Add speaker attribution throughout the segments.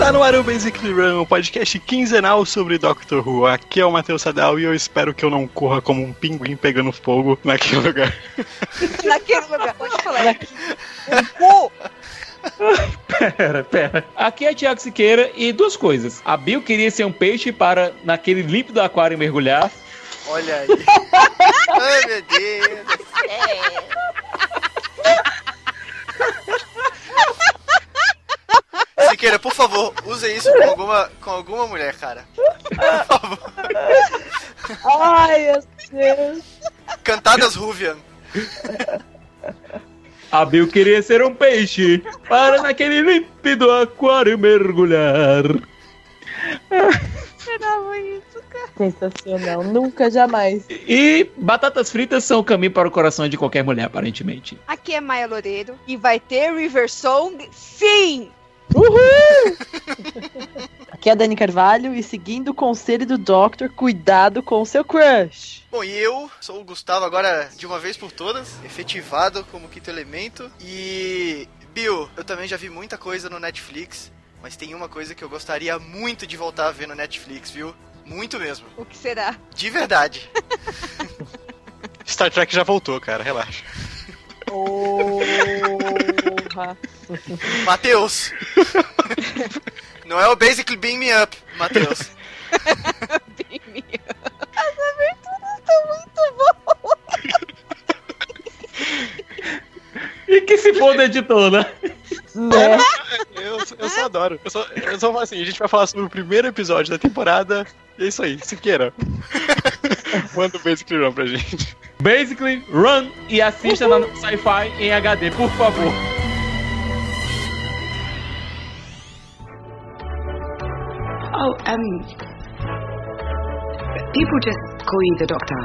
Speaker 1: Está no ar o Basically Run, o podcast quinzenal sobre Doctor Who. Aqui é o Matheus Sadal e eu espero que eu não corra como um pinguim pegando fogo naquele lugar.
Speaker 2: Naquele lugar. Pode falar. Cu!
Speaker 3: Pera, pera. Aqui é Tiago Siqueira e duas coisas. A Bill queria ser um peixe para, naquele límpido aquário, mergulhar.
Speaker 4: Olha aí. Ai, meu Deus. Siqueira, por favor, use isso com alguma, com alguma mulher, cara. Por favor.
Speaker 2: Ai, meu Deus.
Speaker 4: Cantadas Ruvian.
Speaker 3: A Bill queria ser um peixe para, naquele límpido aquário, mergulhar.
Speaker 2: Esperava isso, cara.
Speaker 5: Sensacional, nunca jamais.
Speaker 3: E batatas fritas são o caminho para o coração de qualquer mulher, aparentemente.
Speaker 2: Aqui é Maia Loureiro e vai ter River Song, sim!
Speaker 5: Aqui é a Dani Carvalho e seguindo o conselho do Doctor, cuidado com o seu crush.
Speaker 4: Bom, e eu sou o Gustavo agora de uma vez por todas, efetivado como quinto elemento. E. Bill, eu também já vi muita coisa no Netflix, mas tem uma coisa que eu gostaria muito de voltar a ver no Netflix, viu? Muito mesmo.
Speaker 2: O que será?
Speaker 4: De verdade.
Speaker 1: Star Trek já voltou, cara, relaxa.
Speaker 5: Porra.
Speaker 4: Matheus! Não é o Basically Beam Me Up, Matheus.
Speaker 2: As aberturas estão muito boas.
Speaker 3: E que se for do editor, né?
Speaker 5: Né?
Speaker 1: Eu, eu só adoro. Eu só, eu só falo assim, a gente vai falar sobre o primeiro episódio da temporada. E é isso aí, Siqueira. Manda o Basically Run pra gente.
Speaker 3: Basically, run e assista na Sci-Fi em HD, por favor.
Speaker 6: Um. People just call you the doctor.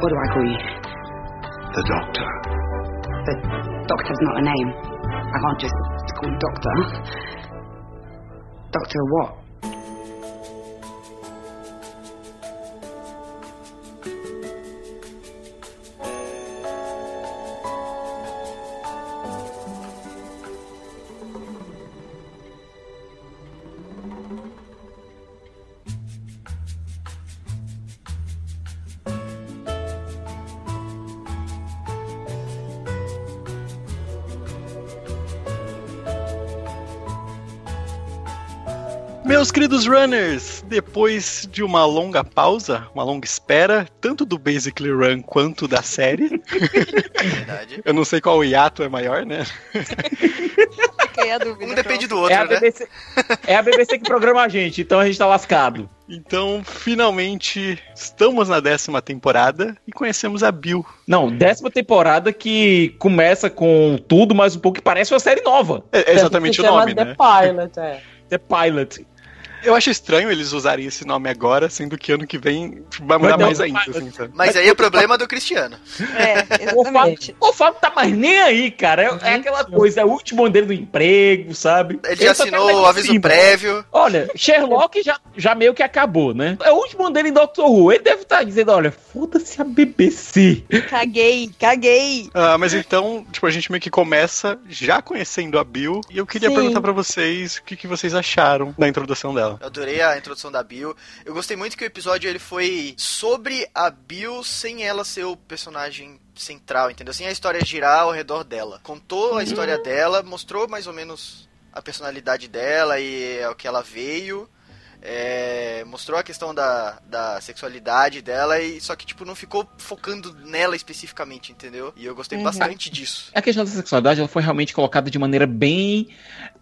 Speaker 6: What do I call you?
Speaker 7: The doctor.
Speaker 6: The doctor's not a name. I can't just call you doctor. Doctor what?
Speaker 1: Meus queridos runners, depois de uma longa pausa, uma longa espera, tanto do Basically Run quanto da série,
Speaker 4: Verdade.
Speaker 1: eu não sei qual hiato é maior, né?
Speaker 2: A dúvida.
Speaker 4: Um depende do outro,
Speaker 3: É a,
Speaker 4: né?
Speaker 3: BBC, é a BBC que programa a gente, então a gente tá lascado.
Speaker 1: Então, finalmente, estamos na décima temporada e conhecemos a Bill.
Speaker 3: Não, décima temporada que começa com tudo, mas um pouco que parece uma série nova.
Speaker 1: É é exatamente o nome,
Speaker 5: The
Speaker 1: né?
Speaker 5: Pilot, é.
Speaker 3: The Pilot.
Speaker 1: Eu acho estranho eles usarem esse nome agora, sendo que ano que vem vai mudar mais ainda,
Speaker 3: mas-
Speaker 1: assim, sabe?
Speaker 4: Mas aí é problema do Cristiano.
Speaker 2: É,
Speaker 3: O Fábio,
Speaker 2: exatamente.
Speaker 3: o Fábio tá mais nem aí, cara. É, é aquela coisa, é o último ano dele do emprego, sabe?
Speaker 4: Ele já
Speaker 3: quer
Speaker 4: assinou o aviso
Speaker 3: cima.
Speaker 4: prévio.
Speaker 3: Olha, Sherlock já, já meio que acabou, né? É o último ano dele em Doctor Who. Ele deve estar dizendo, olha, foda-se a BBC.
Speaker 2: Caguei, caguei.
Speaker 1: Ah, mas então, tipo, a gente meio que começa já conhecendo a Bill e eu queria
Speaker 5: Sim.
Speaker 1: perguntar pra vocês o que, que vocês acharam da introdução dela.
Speaker 4: Eu adorei a introdução da Bill. Eu gostei muito que o episódio ele foi sobre a Bill sem ela ser o personagem central, entendeu? Sem a história girar ao redor dela. Contou a história dela, mostrou mais ou menos a personalidade dela e o que ela veio. é, mostrou a questão da, da sexualidade dela e só que tipo não ficou focando nela especificamente, entendeu? E eu gostei
Speaker 2: Uhum.
Speaker 4: bastante disso.
Speaker 3: A questão da sexualidade ela foi realmente colocada de maneira bem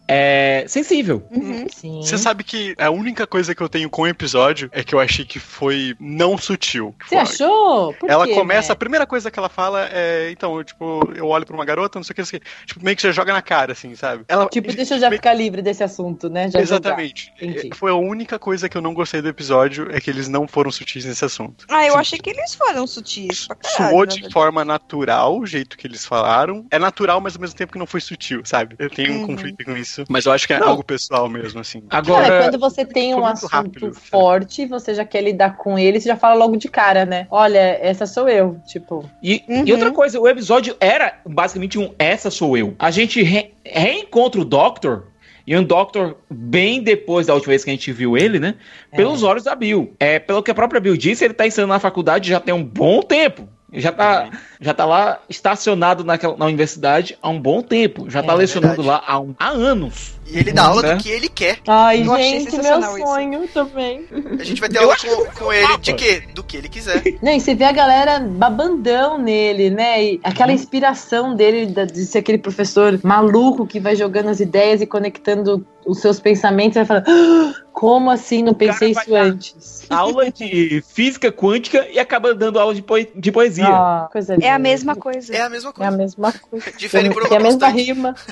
Speaker 3: é sensível.
Speaker 2: Uhum.
Speaker 5: Sim.
Speaker 1: Você sabe que a única coisa que eu tenho com o episódio é que eu achei que foi não sutil.
Speaker 5: Você achou? Por
Speaker 1: ela
Speaker 5: quê,
Speaker 1: começa,
Speaker 5: né?
Speaker 1: a primeira coisa que ela fala é, então, eu, tipo, eu olho pra uma garota, não sei o que, não sei o que, tipo, meio que já joga na cara, assim, sabe? Ela,
Speaker 5: Tipo, deixa eu já ficar livre desse assunto, né? Já
Speaker 1: Exatamente.
Speaker 5: Entendi.
Speaker 1: Foi a única coisa que eu não gostei do episódio, é que eles não foram sutis nesse assunto.
Speaker 2: Ah, eu
Speaker 1: Sim.
Speaker 2: achei que eles foram sutis pra caralho.
Speaker 1: Soou
Speaker 2: na
Speaker 1: de forma natural, o jeito que eles falaram. É natural, mas ao mesmo tempo que não foi sutil, sabe? Eu tenho um
Speaker 2: Uhum.
Speaker 1: conflito com isso. Mas eu acho que é
Speaker 3: Não.
Speaker 1: algo pessoal mesmo, assim.
Speaker 5: Cara,
Speaker 3: Agora,
Speaker 5: quando você tem um assunto
Speaker 1: rápido, sabe?
Speaker 5: forte, você já quer lidar com ele, você já fala logo de cara, né? Olha, essa sou eu. Tipo,
Speaker 3: E,
Speaker 2: Uhum.
Speaker 3: e outra coisa, o episódio era basicamente um Essa Sou Eu. A gente re- reencontra o Doctor. E um Doctor bem depois da última vez que a gente viu ele, né? Pelos olhos da Bill. É, pelo que a própria Bill disse, ele tá ensinando na faculdade já tem um bom tempo. Já tá, já tá lá estacionado naquela, na universidade há um bom tempo. Já tá
Speaker 5: É
Speaker 3: lecionando
Speaker 4: verdade.
Speaker 3: lá há, um- há anos.
Speaker 4: E ele dá aula
Speaker 3: Né?
Speaker 4: do que ele quer.
Speaker 5: ai,
Speaker 2: Eu achei
Speaker 5: gente, meu
Speaker 2: sensacional isso.
Speaker 5: sonho também.
Speaker 4: A gente vai ter
Speaker 3: Eu
Speaker 4: aula
Speaker 3: acho
Speaker 4: com, com ele de quê? Do que ele quiser.
Speaker 5: Não, e você vê a galera babandão nele, né? E aquela inspiração dele de ser aquele professor maluco que vai jogando as ideias e conectando os seus pensamentos. Vai falar, "Ah, como assim? Não pensei isso antes.
Speaker 3: Aula de física quântica e acaba dando aula de, poe- de poesia.
Speaker 5: Ah, coisa
Speaker 2: É a mesma coisa.
Speaker 4: É a mesma
Speaker 5: É a
Speaker 4: coisa.
Speaker 5: mesma coisa.
Speaker 4: Difere por
Speaker 5: Tem a
Speaker 4: uma
Speaker 5: mesma rima.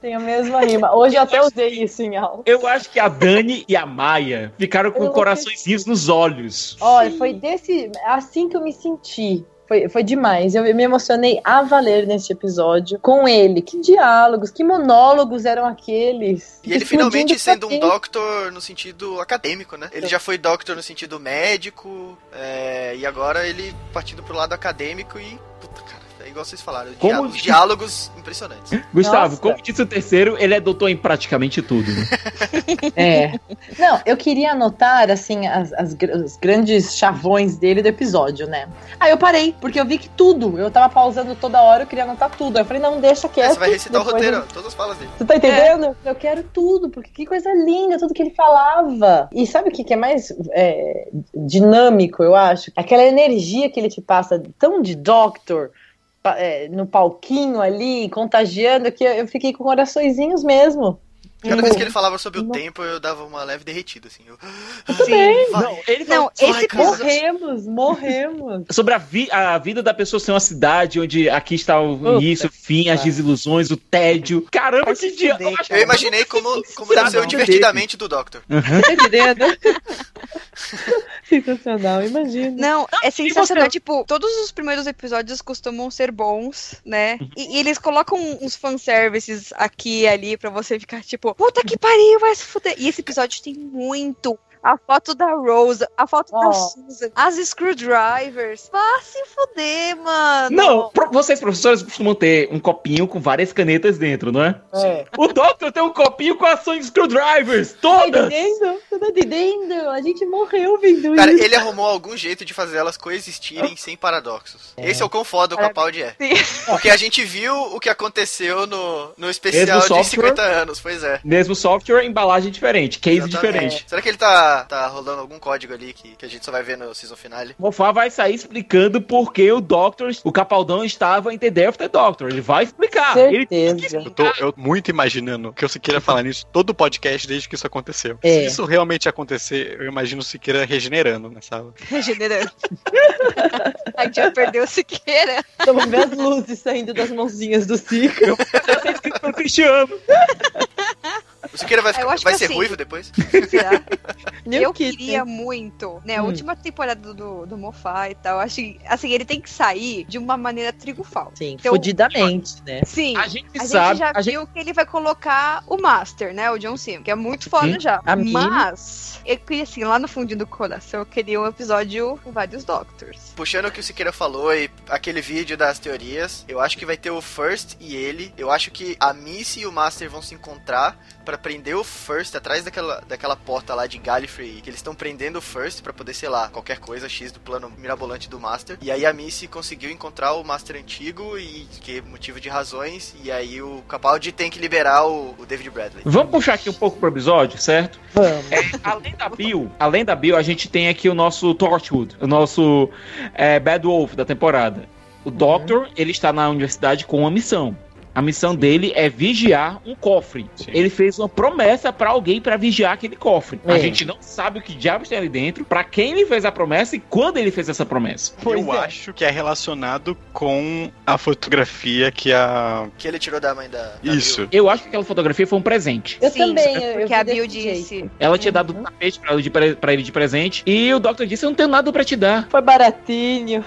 Speaker 5: Tem a mesma rima. Hoje eu até usei isso em aula.
Speaker 3: Eu acho que a Dani e a Maia ficaram com
Speaker 5: Eu
Speaker 3: coraçõezinhos nos olhos.
Speaker 5: Olha, foi desse. Assim que eu me senti. Foi, foi demais. Eu me emocionei a valer neste episódio com ele. Que diálogos, que monólogos eram aqueles.
Speaker 4: E ele finalmente sendo um. Doctor no sentido acadêmico, né? Ele já foi Doctor no sentido médico, é, e agora ele partindo pro lado acadêmico e. É igual vocês falaram.
Speaker 3: Como
Speaker 4: diálogos impressionantes.
Speaker 3: Gustavo,
Speaker 5: Nossa.
Speaker 3: como disse o terceiro, ele é doutor em praticamente tudo. né?
Speaker 5: É. Não, eu queria anotar, assim, as, as os grandes chavões dele do episódio, né? Aí eu parei, porque eu vi que tudo. Eu tava pausando toda hora, eu queria anotar tudo. Aí eu falei, não, deixa
Speaker 4: É,
Speaker 5: quieto.
Speaker 4: você vai recitar o roteiro, todas as falas dele.
Speaker 5: Você tá entendendo? Eu quero tudo, porque que coisa linda, tudo que ele falava. E sabe o que, que é mais é, dinâmico, eu acho? Aquela energia que ele te passa, tão de Doctor, é, no palquinho ali, contagiando, que eu, eu fiquei com coraçõezinhos mesmo.
Speaker 4: Cada vez que ele falava sobre o
Speaker 5: Não.
Speaker 4: tempo, eu dava uma leve derretida, assim. Eu,
Speaker 2: Sim.
Speaker 4: vai.
Speaker 3: Não, ele
Speaker 2: Não,
Speaker 3: falou
Speaker 2: esse.
Speaker 5: Morremos, morremos.
Speaker 3: sobre a, vi- a vida da pessoa ser uma cidade onde aqui está o
Speaker 5: Puta
Speaker 3: início, o fim, as desilusões, o tédio. Caramba, que dia! Eu
Speaker 4: Eu imaginei como, como deve ser o
Speaker 5: Não.
Speaker 4: divertidamente do Doctor.
Speaker 5: Entendendo? Sensacional, imagina.
Speaker 2: Não, é sensacional. Tipo, todos os primeiros episódios costumam ser bons, né? E, e eles colocam uns fanservices aqui e ali pra você ficar tipo, puta que pariu, vai se fuder. E esse episódio tem muito. A foto da Rose, a foto da
Speaker 5: Ó.
Speaker 2: Susan, as screwdrivers. Vá se fuder, mano.
Speaker 3: Não, pro- vocês, professores, costumam ter um copinho com várias canetas dentro, não é?
Speaker 5: É.
Speaker 3: O Doctor tem um copinho com ações screwdrivers,
Speaker 5: Tá
Speaker 3: todas!
Speaker 5: entendendo? Tá entendendo? A gente morreu vendo
Speaker 4: Cara,
Speaker 5: isso.
Speaker 4: ele arrumou algum jeito de fazer elas coexistirem sem paradoxos. Esse é o quão foda o Capaldi é.
Speaker 2: Sim.
Speaker 4: Porque a gente viu o que aconteceu no, no especial
Speaker 3: Mesmo
Speaker 4: de
Speaker 3: software?
Speaker 4: 50 anos, pois é.
Speaker 3: Mesmo software, embalagem diferente, case
Speaker 4: Exatamente.
Speaker 3: diferente.
Speaker 4: Será que ele tá, tá rolando algum código ali que, que a gente só vai ver no season finale?
Speaker 3: Mofá vai sair explicando por que o Doctor, o Capaldão estava em The Death of the Doctor. Ele vai explicar. Ele
Speaker 5: Certeza.
Speaker 1: Eu tô eu muito imaginando que o Siqueira falar nisso todo o podcast desde que isso aconteceu.
Speaker 5: É.
Speaker 1: Se isso realmente acontecer, eu imagino o Siqueira regenerando na sala.
Speaker 2: Regenerando. A gente já perdeu o Siqueira.
Speaker 5: Vamos ver as luzes saindo das mãozinhas do Ciclo.
Speaker 3: tá escrito pelo Cristiano.
Speaker 4: O Siqueira vai,
Speaker 2: Eu
Speaker 4: ficar, vai ser
Speaker 2: assim-
Speaker 4: ruivo depois?
Speaker 2: Será? Eu
Speaker 5: que
Speaker 2: queria muito, né? A
Speaker 5: Hum.
Speaker 2: última temporada do, do Mofá e tal. Acho que, assim, ele tem que sair de uma maneira triunfal.
Speaker 5: Sim,
Speaker 2: Então,
Speaker 5: fudidamente, né?
Speaker 2: Sim.
Speaker 3: A gente
Speaker 2: A
Speaker 3: sabe.
Speaker 2: gente já
Speaker 3: a gente-
Speaker 2: viu que ele vai colocar o Master, né? O John Sim, que é muito foda
Speaker 3: Sim,
Speaker 2: já. Mas, eu queria, assim, lá no fundinho do coração, eu queria um episódio com vários Doctors.
Speaker 4: Puxando o que o Siqueira falou e aquele vídeo das teorias, eu acho que vai ter o First e ele. Eu acho que a Missy e o Master vão se encontrar pra prender o First atrás daquela, daquela porta lá de Gallifrey, que eles estão prendendo o First pra poder, sei lá, qualquer coisa X do plano mirabolante do Master. E aí a Missy conseguiu encontrar o Master antigo e que é motivo de razões, e aí o Capaldi tem que liberar o, o David Bradley.
Speaker 3: Vamos puxar aqui um pouco pro episódio, certo?
Speaker 5: Vamos.
Speaker 3: É, além da Bill, além da Bill, a gente tem aqui o nosso Torchwood, o nosso é, Bad Wolf da temporada. O Doctor, ele está na universidade com uma missão. A missão dele é vigiar um cofre.
Speaker 1: Sim.
Speaker 3: Ele fez uma promessa pra alguém pra vigiar aquele cofre. A
Speaker 5: É.
Speaker 3: gente não sabe o que diabos tem ali dentro, pra quem ele fez a promessa e quando ele fez essa promessa.
Speaker 5: Pois
Speaker 1: eu
Speaker 5: é.
Speaker 1: acho que é relacionado com a fotografia que a.
Speaker 4: Que ele tirou da mãe da. da
Speaker 1: Isso.
Speaker 4: Bill.
Speaker 3: Eu acho que aquela fotografia foi um presente.
Speaker 5: Eu
Speaker 2: Sim,
Speaker 5: também, eu, eu
Speaker 2: Porque
Speaker 5: vi
Speaker 2: a Bill disse.
Speaker 3: Ela tinha dado um tapete pra ele, de pre- pra ele de presente e o Doctor disse: Eu não tenho nada pra te dar.
Speaker 5: Foi baratinho.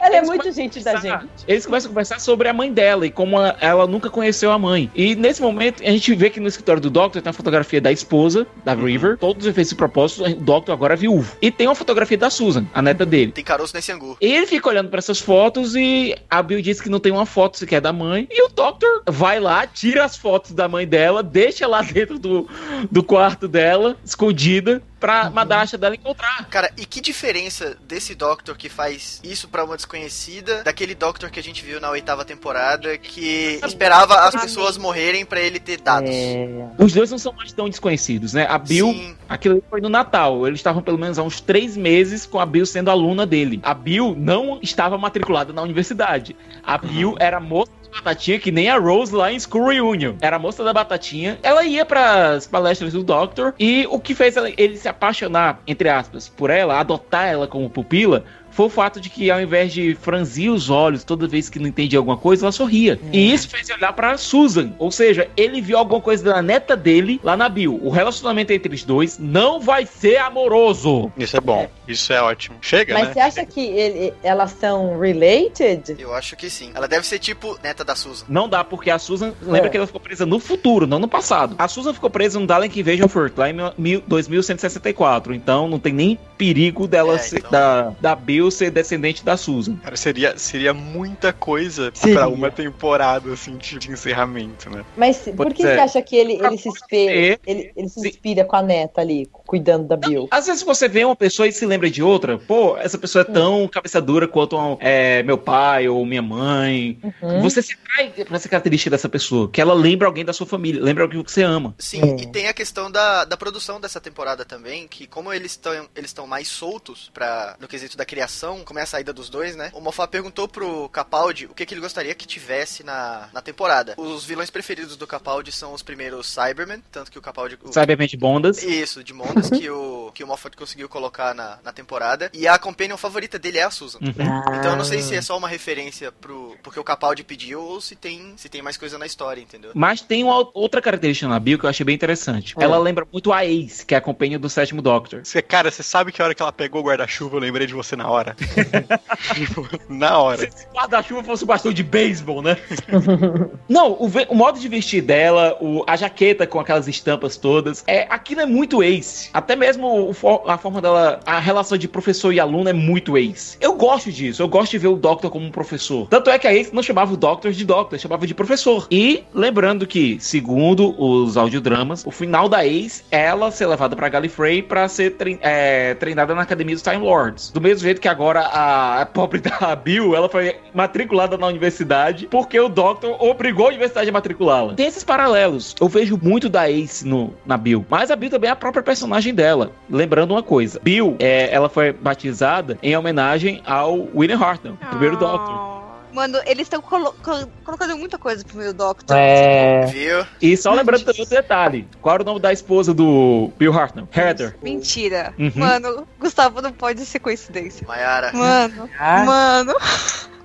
Speaker 5: Ela é muito gente da gente.
Speaker 3: Eles começam a conversar sobre a mãe dela e como a- ela nunca conheceu a mãe. E nesse momento, a gente vê que no escritório do Doctor tem a fotografia da esposa, da River. Todos os efeitos e propósitos, o Doctor agora é viúvo. E tem uma fotografia da Susan, a neta dele.
Speaker 4: Tem caroço nesse angu.
Speaker 3: Ele fica olhando pra essas fotos e a Bill diz que não tem uma foto sequer da mãe. E o Doctor vai lá, tira as fotos da mãe dela, deixa lá dentro do, do quarto dela, escondida, pra Madasha dela encontrar.
Speaker 4: Cara, e que diferença desse Doctor que faz isso pra uma desconhecida, daquele Doctor que a gente viu na oitava temporada, que esperava as pessoas morrerem pra ele ter dados.
Speaker 5: É.
Speaker 3: Os dois não são mais tão desconhecidos, né? A Bill
Speaker 4: Sim.
Speaker 3: Aquilo foi no Natal. Eles estavam pelo menos há uns três meses com a Bill sendo aluna dele. A Bill não estava matriculada na universidade. A Bill era moça batatinha, que nem a Rose lá em School Reunion. Era a moça da batatinha. Ela ia para as palestras do Doctor. E o que fez ele se apaixonar, entre aspas, por ela, adotar ela como pupila, foi o fato de que ao invés de franzir os olhos toda vez que não entendia alguma coisa, ela sorria. E isso fez ele olhar pra Susan. Ou seja, ele viu alguma coisa da neta dele lá na Bill. O relacionamento entre os dois não vai ser amoroso.
Speaker 1: Isso é bom. Isso é ótimo. Chega,
Speaker 5: Mas
Speaker 1: né?
Speaker 5: você acha que ele- elas são related?
Speaker 4: Eu acho que sim. Ela deve ser tipo neta da Susan.
Speaker 3: Não dá, porque a Susan. Lembra
Speaker 5: É.
Speaker 3: que ela ficou presa no futuro, não no passado. A Susan ficou presa no Dalek Invasion First, lá em mil- 2164. Então não tem nem perigo dela
Speaker 4: É,
Speaker 3: ser,
Speaker 4: então-
Speaker 3: da, da Bill ser descendente da Susan.
Speaker 1: Cara, seria, seria muita coisa
Speaker 5: Seria.
Speaker 1: pra uma temporada, assim, de, de encerramento, né?
Speaker 5: Mas por
Speaker 3: Pois
Speaker 5: que
Speaker 3: é.
Speaker 5: você acha que ele, ele se
Speaker 3: Pode
Speaker 5: inspira?
Speaker 3: ser.
Speaker 5: Ele, ele se inspira com a neta ali, cuidando da Bill.
Speaker 3: Às vezes você vê uma pessoa e se lembra de outra, pô, essa pessoa é tão cabeça dura quanto é, meu pai ou minha mãe.
Speaker 5: Uhum.
Speaker 3: Você se trai pra essa característica dessa pessoa, que ela lembra alguém da sua família, lembra alguém que você ama.
Speaker 4: Sim,
Speaker 5: É.
Speaker 4: e tem a questão da, da produção dessa temporada também, que como eles estão eles estão mais soltos para no quesito da criação, como é a saída dos dois, né? O Moffat perguntou pro Capaldi o que, que ele gostaria que tivesse na, na temporada. Os vilões preferidos do Capaldi são os primeiros Cybermen, tanto que o Capaldi... o-
Speaker 3: Sabiamente bondas.
Speaker 4: Isso, de Mondas, que o, que o Moffat conseguiu colocar na, na temporada. E a companion favorita dele é a Susan.
Speaker 3: Uhum.
Speaker 4: Então eu não sei se é só uma referência pro porque o Capaldi pediu ou se tem, se tem mais coisa na história, entendeu?
Speaker 3: Mas tem uma outra característica na Bill que eu achei bem interessante.
Speaker 5: É.
Speaker 3: Ela lembra muito a Ace, que é a companhia do sétimo Doctor.
Speaker 1: Você, cara, você sabe que a hora que ela pegou o guarda-chuva, eu lembrei de você na hora. na hora.
Speaker 3: Se esse guarda-chuva fosse um bastão de beisebol, né? Não, o, o modo de vestir dela, o- a jaqueta com aquelas estampas todas, é, aquilo é muito Ace. Até mesmo o a forma dela, a relação de professor e aluno é muito Ace. Eu gosto disso, eu gosto de ver o Doctor como um professor. Tanto é que a Ace não chamava o Doctor de Doctor, chamava de professor. E lembrando que, segundo os audiodramas, o final da Ace é ela ser levada pra Gallifrey pra ser trein- é, treinada na academia dos Time Lords. Do mesmo jeito que agora a, a pobre da Bill, ela foi matriculada na universidade porque o Doctor obrigou a universidade a matriculá-la. Tem esses paralelos. Eu vejo muito da Ace no, na Bill. Mas a Bill também é a própria personagem dela. Lembrando uma coisa: Bill, é, ela foi batizada em homenagem ao William Hartnell, primeiro Doctor.
Speaker 2: Mano, eles estão colo colo- colocando muita coisa pro meu Doctor.
Speaker 5: É.
Speaker 4: Viu?
Speaker 3: E só lembrando também outro detalhe: qual era o nome da esposa do Bill Hartnell? Heather.
Speaker 2: Mentira.
Speaker 3: Uhum.
Speaker 2: Mano, Gustavo não pode ser coincidência.
Speaker 4: Maiara.
Speaker 2: Mano,
Speaker 5: Ah,
Speaker 2: mano,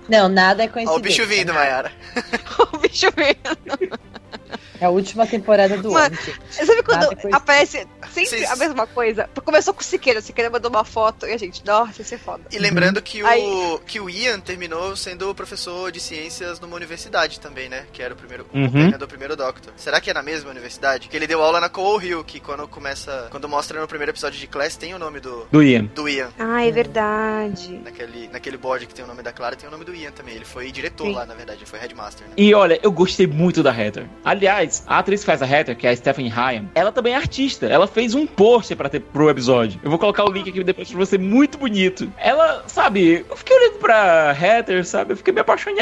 Speaker 5: Não, nada é coincidência.
Speaker 4: o bicho vindo, Maiara.
Speaker 2: o bicho mesmo.
Speaker 5: É a última temporada do ano. gente.
Speaker 2: Sabe quando aparece sempre
Speaker 4: Vocês-
Speaker 2: a mesma coisa? Começou com o Siqueira, o Siqueira mandou uma foto e a gente, nossa, isso é foda.
Speaker 4: E lembrando que o,
Speaker 2: Aí-
Speaker 4: que o Ian terminou sendo professor de ciências numa universidade também, né? Que era o primeiro o
Speaker 3: Uhum.
Speaker 4: companheiro do primeiro Doctor. Será que é na mesma universidade? Que ele deu aula na Coal Hill, que quando começa. Quando mostra no primeiro episódio de Class, tem o nome do,
Speaker 3: Do Ian.
Speaker 4: do Ian.
Speaker 2: Ah, é verdade.
Speaker 4: Naquele, naquele board que tem o nome da Clara, tem o nome do Ian também. Ele foi diretor
Speaker 2: Sim.
Speaker 4: lá, na verdade, ele foi headmaster, né?
Speaker 3: E olha, eu gostei muito da Heather. Aliás, a atriz que faz a Heather, que é a Stephanie Hyam, ela também é artista. Ela fez um pôster pra ter pro episódio. Eu vou colocar o link aqui depois pra você, muito bonito. Ela, sabe, eu fiquei olhando pra Heather, sabe? Eu fiquei me apaixonando.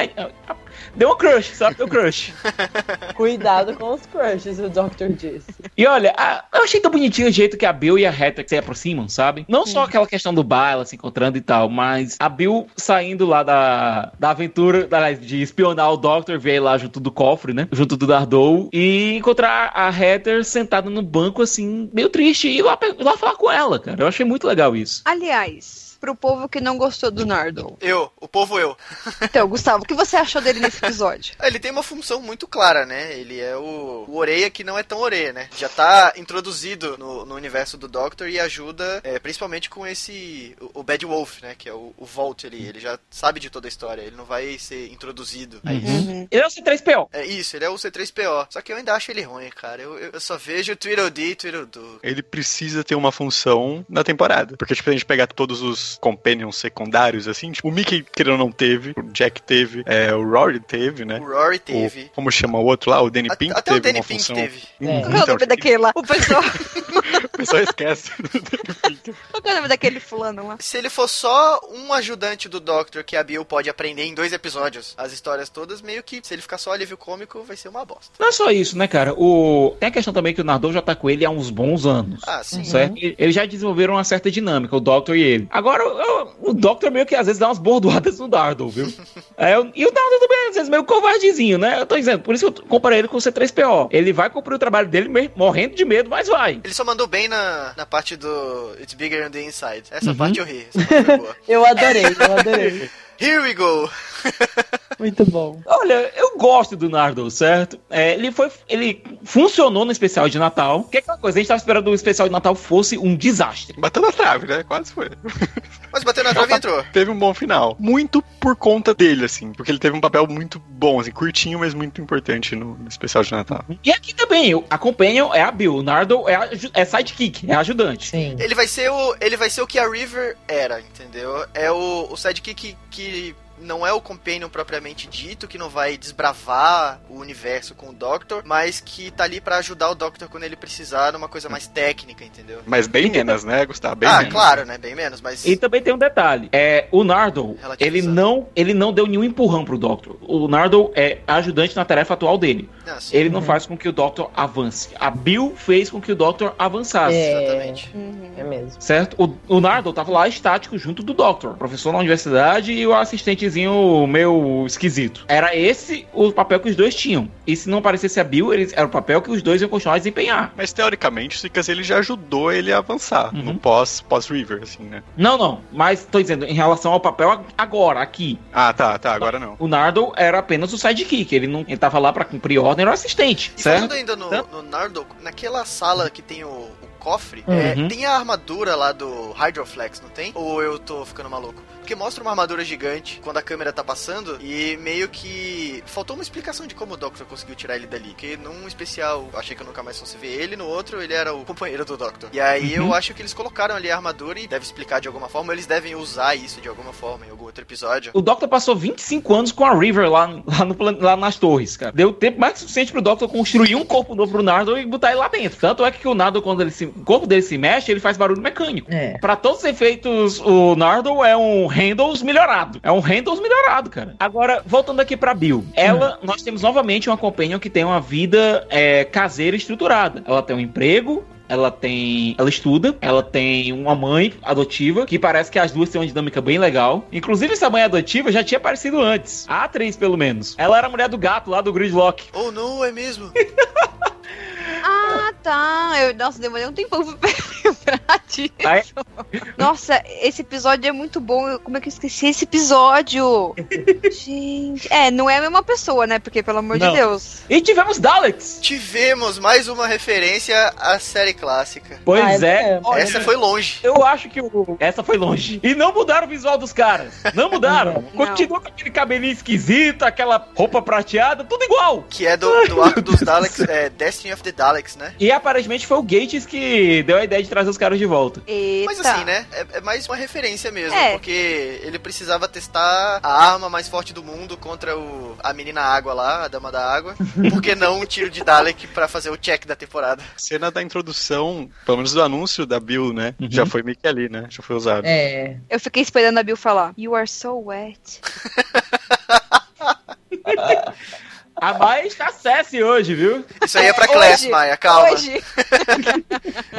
Speaker 3: Deu um crush, sabe? Deu crush.
Speaker 5: Cuidado com os crushes, o Dr. disse.
Speaker 3: E olha, a- eu achei tão bonitinho o jeito que a Bill e a Hatter se aproximam, sabe? Não só aquela questão do bar, ela se encontrando e tal, mas a Bill saindo lá da, da aventura da- de espionar o Doctor, ver lá junto do cofre, né? Junto do Dardou, e encontrar a Hatter sentada no banco, assim, meio triste, e ir lá, lá falar com ela, cara. Eu achei muito legal isso.
Speaker 2: Aliás, pro povo que não gostou do Nardole.
Speaker 4: Eu, o povo eu.
Speaker 2: Então, Gustavo, o que você achou dele nesse episódio?
Speaker 4: Ele tem uma função muito clara, né? Ele é o, o Oreia que não é tão Oreia, né? Já tá introduzido no, no universo do Doctor e ajuda é, principalmente com esse. O, o Bad Wolf, né? Que é o, o Volt ali. Ele já sabe de toda a história. Ele não vai ser introduzido a isso.
Speaker 2: Uhum.
Speaker 3: Ele é o C3PO.
Speaker 4: É isso, ele é o C3PO. Só que eu ainda acho ele ruim, cara. Eu, eu, eu só vejo Tweedledee e Tweedledoo.
Speaker 1: Ele precisa ter uma função na temporada. Porque, tipo, a gente pegar todos os companions secundários, assim, tipo, o Mickey, querendo ou não, teve, o Jack teve, é, o Rory teve, né?
Speaker 4: O Rory
Speaker 1: O-
Speaker 4: teve.
Speaker 1: como chama o outro lá? O Danny
Speaker 4: A-
Speaker 1: Pink
Speaker 4: até o
Speaker 1: teve
Speaker 4: Danny
Speaker 1: uma
Speaker 4: Pink
Speaker 1: função.
Speaker 4: teve.
Speaker 1: Hum,
Speaker 5: É.
Speaker 2: Qual é o
Speaker 1: então,
Speaker 2: nome daquele lá? O pessoal.
Speaker 1: o pessoal esquece.
Speaker 2: Qual é o nome daquele fulano lá?
Speaker 4: Se ele for só um ajudante do Doctor que a Bill pode aprender em dois episódios, as histórias todas, meio que se ele ficar só alívio cômico, vai ser uma bosta.
Speaker 3: Não é só isso, né, cara? O... Tem a questão também que o Nardou já tá com ele há uns bons anos.
Speaker 4: Ah, sim.
Speaker 3: Certo? E- Eles já desenvolveram uma certa dinâmica, o Doctor e ele. Agora, o, o Doctor meio que às vezes dá umas bordoadas no Dardo, viu? É, e o Dardo também, às vezes, meio covardezinho, né? Eu tô dizendo, por isso que eu comparei ele com o C3PO. Ele vai cumprir o trabalho dele morrendo de medo, mas vai.
Speaker 4: Ele só mandou bem na, na parte do It's Bigger on the Inside. Essa
Speaker 3: Uhum.
Speaker 4: parte eu ri. Essa parte foi boa.
Speaker 5: Eu adorei, eu adorei.
Speaker 4: Here we go!
Speaker 5: Muito bom.
Speaker 3: Olha, eu gosto do Nardo, certo? É, ele foi. Ele funcionou no especial de Natal. Que é aquela coisa, a gente tava esperando que o especial de Natal fosse um desastre.
Speaker 1: Bateu na trave, né? Quase foi.
Speaker 4: Mas bateu na trave e entrou.
Speaker 1: Teve um bom final. Muito por conta dele, assim. Porque ele teve um papel muito bom, assim, curtinho, mas muito importante no, no especial de Natal.
Speaker 3: E aqui também, eu- a Companion é a Bill, o Nardo é, a, é sidekick, é ajudante.
Speaker 5: Sim.
Speaker 4: Ele vai ser o, ele vai ser o que a River era, entendeu? É o, o sidekick que não é o companion propriamente dito, que não vai desbravar o universo com o Doctor, mas que tá ali pra ajudar o Doctor quando ele precisar numa coisa mais técnica, entendeu?
Speaker 1: Mas bem menos, né, Gustavo? Bem
Speaker 4: ah,
Speaker 1: menos.
Speaker 4: claro, né? Bem menos, mas
Speaker 3: E também tem um detalhe, é o Nardo, ele não, ele não deu nenhum empurrão pro Doctor. O Nardo é ajudante na tarefa atual dele.
Speaker 4: assim,
Speaker 3: Ele não faz com que o Doctor avance. A Bill fez com que o Doctor avançasse.
Speaker 5: É.
Speaker 4: exatamente.
Speaker 5: É mesmo.
Speaker 3: Certo? O, o Nardo tava lá estático junto do Doctor, professor na universidade e o assistentezinho meio esquisito. Era esse o papel que os dois tinham. E se não aparecesse a Bill, eles, era o papel que os dois iam continuar a desempenhar.
Speaker 1: Mas teoricamente, o Sicas ele já ajudou ele a avançar
Speaker 3: Uhum.
Speaker 1: no pós, pós-River, assim, né?
Speaker 3: Não, não, mas tô dizendo, em relação ao papel ag- agora, aqui,
Speaker 1: Ah, tá, tá, agora não.
Speaker 3: o Nardo era apenas o sidekick, ele não ele tava lá pra cumprir ordem, era o assistente,
Speaker 4: E
Speaker 3: certo?
Speaker 4: falando ainda no, no Nardo, naquela sala que tem o, o cofre,
Speaker 5: Uhum.
Speaker 4: é, tem a armadura lá do Hydroflex, não tem? Ou eu tô ficando maluco? Porque mostra uma armadura gigante quando a câmera tá passando e meio que faltou uma explicação de como o Doctor conseguiu tirar ele dali. Porque num especial, eu achei que eu nunca mais fosse ver ele, no outro ele era o companheiro do Doctor. E aí
Speaker 3: Uhum.
Speaker 4: eu acho que eles colocaram ali a armadura e deve explicar de alguma forma, eles devem usar isso de alguma forma em algum outro episódio.
Speaker 3: O Doctor passou 25 anos com a River lá, lá, no plan- lá nas torres, cara. Deu tempo mais que suficiente pro Doctor construir um corpo novo pro Nardo e botar ele lá dentro. Tanto é que o Nardo, quando ele se, o corpo dele se mexe, ele faz barulho mecânico.
Speaker 5: É.
Speaker 3: Pra todos os efeitos, o Nardo é um Handles melhorado. É um Handles melhorado, cara. Agora, voltando aqui pra Bill. Ela, nós temos novamente uma companion que tem uma vida é, caseira e estruturada. Ela tem um emprego, ela tem. Ela estuda, ela tem uma mãe adotiva, que parece que as duas têm uma dinâmica bem legal. Inclusive, essa mãe adotiva já tinha aparecido antes. A atriz, pelo menos. Ela era a mulher do gato lá do Gridlock.
Speaker 4: Oh, não, é mesmo?
Speaker 2: Tá. Eu, nossa, demorei um tempão pra lembrar disso.
Speaker 3: Aí-
Speaker 2: Nossa, esse episódio é muito bom. Como é que eu esqueci esse episódio? Gente. É, não é a mesma pessoa, né? Porque, pelo amor
Speaker 3: Não.
Speaker 2: de Deus.
Speaker 3: E tivemos Daleks.
Speaker 4: Tivemos mais uma referência à série clássica.
Speaker 3: Pois
Speaker 5: Ah,
Speaker 3: é.
Speaker 5: mesmo.
Speaker 4: Essa foi longe.
Speaker 3: Eu acho que o... essa foi longe. E não mudaram o visual dos caras. Não mudaram.
Speaker 2: Não.
Speaker 3: Continua com aquele cabelinho esquisito, aquela roupa prateada, tudo igual.
Speaker 4: Que é do, do arco dos Daleks, é Destiny of the Daleks, né?
Speaker 3: E aparentemente foi o Gates que deu a ideia de trazer os caras de volta.
Speaker 2: Eita.
Speaker 4: Mas assim, né? É, é mais uma referência mesmo,
Speaker 2: É.
Speaker 4: porque ele precisava testar a arma mais forte do mundo contra o, a menina água lá, a dama da água. Por que não um tiro de Dalek pra fazer o check da temporada?
Speaker 1: Cena da introdução, pelo menos do anúncio da Bill, né?
Speaker 3: Uhum.
Speaker 1: Já foi meio que ali, né? Já foi usado.
Speaker 5: É.
Speaker 2: Eu fiquei esperando a Bill falar: You are so wet.
Speaker 3: A Maia está Cessi hoje, viu?
Speaker 4: Isso aí é pra Class,
Speaker 2: Hoje,
Speaker 4: Maia, calma.
Speaker 2: Hoje.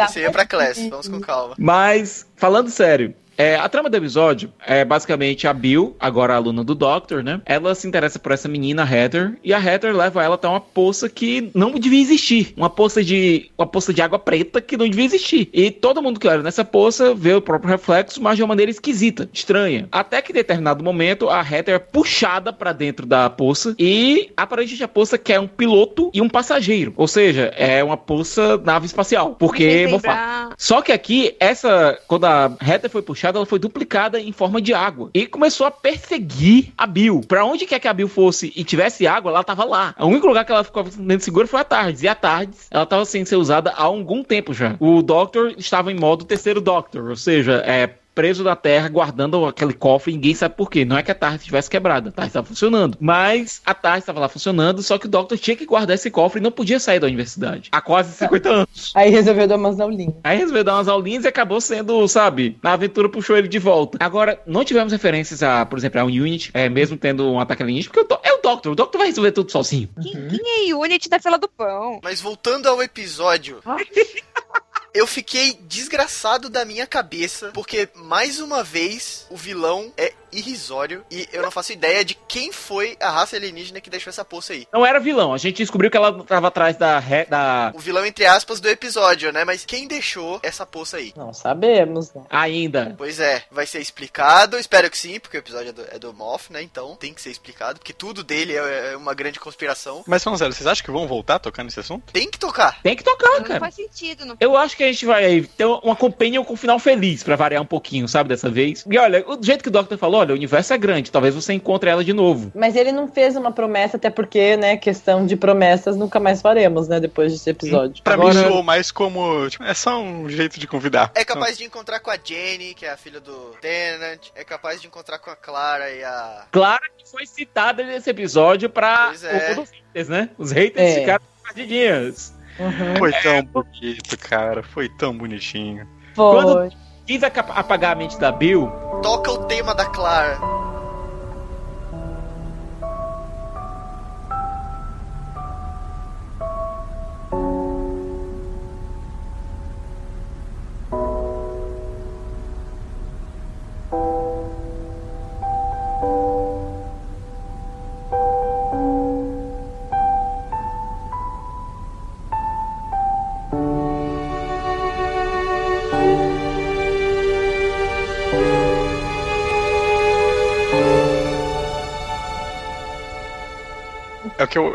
Speaker 4: Isso aí é pra Class, vamos com calma.
Speaker 3: Mas, falando sério, é, a trama do episódio é basicamente a Bill, agora aluna do Doctor, né? Ela se interessa por essa menina, Heather, e a Heather leva ela até uma poça que não devia existir. Uma poça de. Uma poça de água preta que não devia existir. E todo mundo que olha nessa poça vê o próprio reflexo, mas de uma maneira esquisita, estranha. Até que em determinado momento a Heather é puxada pra dentro da poça e aparentemente a poça quer um piloto e um passageiro. Ou seja, é uma poça nave espacial. Porque. Vou falar-
Speaker 2: lembrar-
Speaker 3: só que aqui, essa. Quando a reta foi puxada, ela foi duplicada em forma de água. E começou a perseguir a Bill. Pra onde quer que a Bill fosse e tivesse água, ela tava lá. O único lugar que ela ficou dentro segura foi a Tardes. E a Tardes, ela tava sem ser usada há algum tempo já. O Doctor estava em modo terceiro Doctor. Ou seja, é. Preso na terra, guardando aquele cofre, ninguém sabe por quê. Não é que a Tarde estivesse quebrada, a Tarde estava funcionando. Mas a Tarde estava lá funcionando, só que o Doctor tinha que guardar esse cofre e não podia sair da universidade. Há quase 50 anos.
Speaker 5: Aí resolveu dar umas aulinhas.
Speaker 3: Aí resolveu dar umas aulinhas e acabou sendo, sabe, na aventura puxou ele de volta. Agora, não tivemos referências a, por exemplo, a Unity, é, mesmo tendo um ataque alienígena, porque é o Doctor, o Doctor vai resolver tudo sozinho.
Speaker 2: Quem, quem é Unity da fila do pão?
Speaker 4: Mas voltando ao episódio. Eu fiquei desgraçado da minha cabeça, porque mais uma vez o vilão é irrisório e eu não faço ideia de quem foi a raça alienígena que deixou essa poça aí.
Speaker 3: Não era vilão, a gente descobriu que ela tava atrás da, re- da
Speaker 4: O vilão, entre aspas, do episódio, né? Mas quem deixou essa poça aí?
Speaker 5: Não sabemos, né?
Speaker 3: ainda.
Speaker 4: Pois é, vai ser explicado, espero que sim, porque o episódio é do, é do Moff, né? Então tem que ser explicado, porque tudo dele é, é uma grande conspiração.
Speaker 1: Mas sério, vocês acham que vão voltar a tocar nesse assunto?
Speaker 4: Tem que tocar.
Speaker 3: Tem que tocar,
Speaker 2: Não
Speaker 3: cara.
Speaker 2: faz sentido. Não...
Speaker 3: Eu acho que a gente vai ter uma companion com um final feliz, pra variar um pouquinho, sabe, dessa vez. E olha, o jeito que o Doctor falou, olha, o universo é grande, talvez você encontre ela de novo.
Speaker 5: Mas ele não fez uma promessa, até porque, né, questão de promessas nunca mais faremos, né, depois desse episódio.
Speaker 1: Pra
Speaker 3: Agora-
Speaker 1: mim soou mais como. tipo, é só um jeito de convidar.
Speaker 4: É capaz de encontrar com a Jenny, que é a filha do Tennant. É capaz de encontrar com a Clara e a.
Speaker 3: Clara que foi citada nesse episódio pra
Speaker 4: Pois é.
Speaker 3: o dos haters, né? Os haters
Speaker 5: É.
Speaker 3: ficaram perdidinhos.
Speaker 5: Uhum.
Speaker 1: Foi tão bonito, cara. Foi tão bonitinho.
Speaker 5: Foi.
Speaker 3: Quando- Quis apagar a mente da Bill,
Speaker 4: Toca o tema da Clara.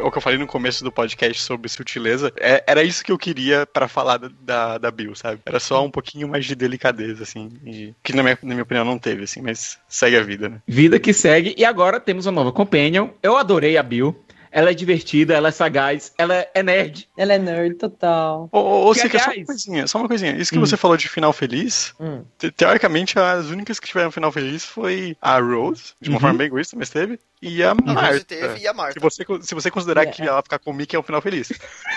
Speaker 1: O que eu, falei no começo do podcast sobre sutileza. É- era isso que eu queria pra falar da, da, da Bill, sabe? Era só um pouquinho mais de delicadeza, assim. e- que na minha, na minha opinião não teve, assim, mas segue a vida, né?
Speaker 3: vida que segue, e agora temos uma nova companion. Eu adorei a Bill. Ela é divertida, ela é sagaz, ela é nerd.
Speaker 5: Ela é nerd total.
Speaker 1: Ô, ô, ô
Speaker 3: Que,
Speaker 1: Sica, só uma coisinha, só uma coisinha. Isso que
Speaker 3: Hum.
Speaker 1: você falou de final feliz,
Speaker 5: Hum.
Speaker 1: te- teoricamente as únicas que tiveram final feliz foi a Rose, de uma
Speaker 3: Uhum.
Speaker 1: forma bem egoísta, mas teve, e a
Speaker 4: A Rose
Speaker 1: Marta.
Speaker 4: teve e a
Speaker 1: Se
Speaker 4: Marta.
Speaker 1: você, se você considerar
Speaker 5: É.
Speaker 1: que ela ficar com o Mickey é um final feliz.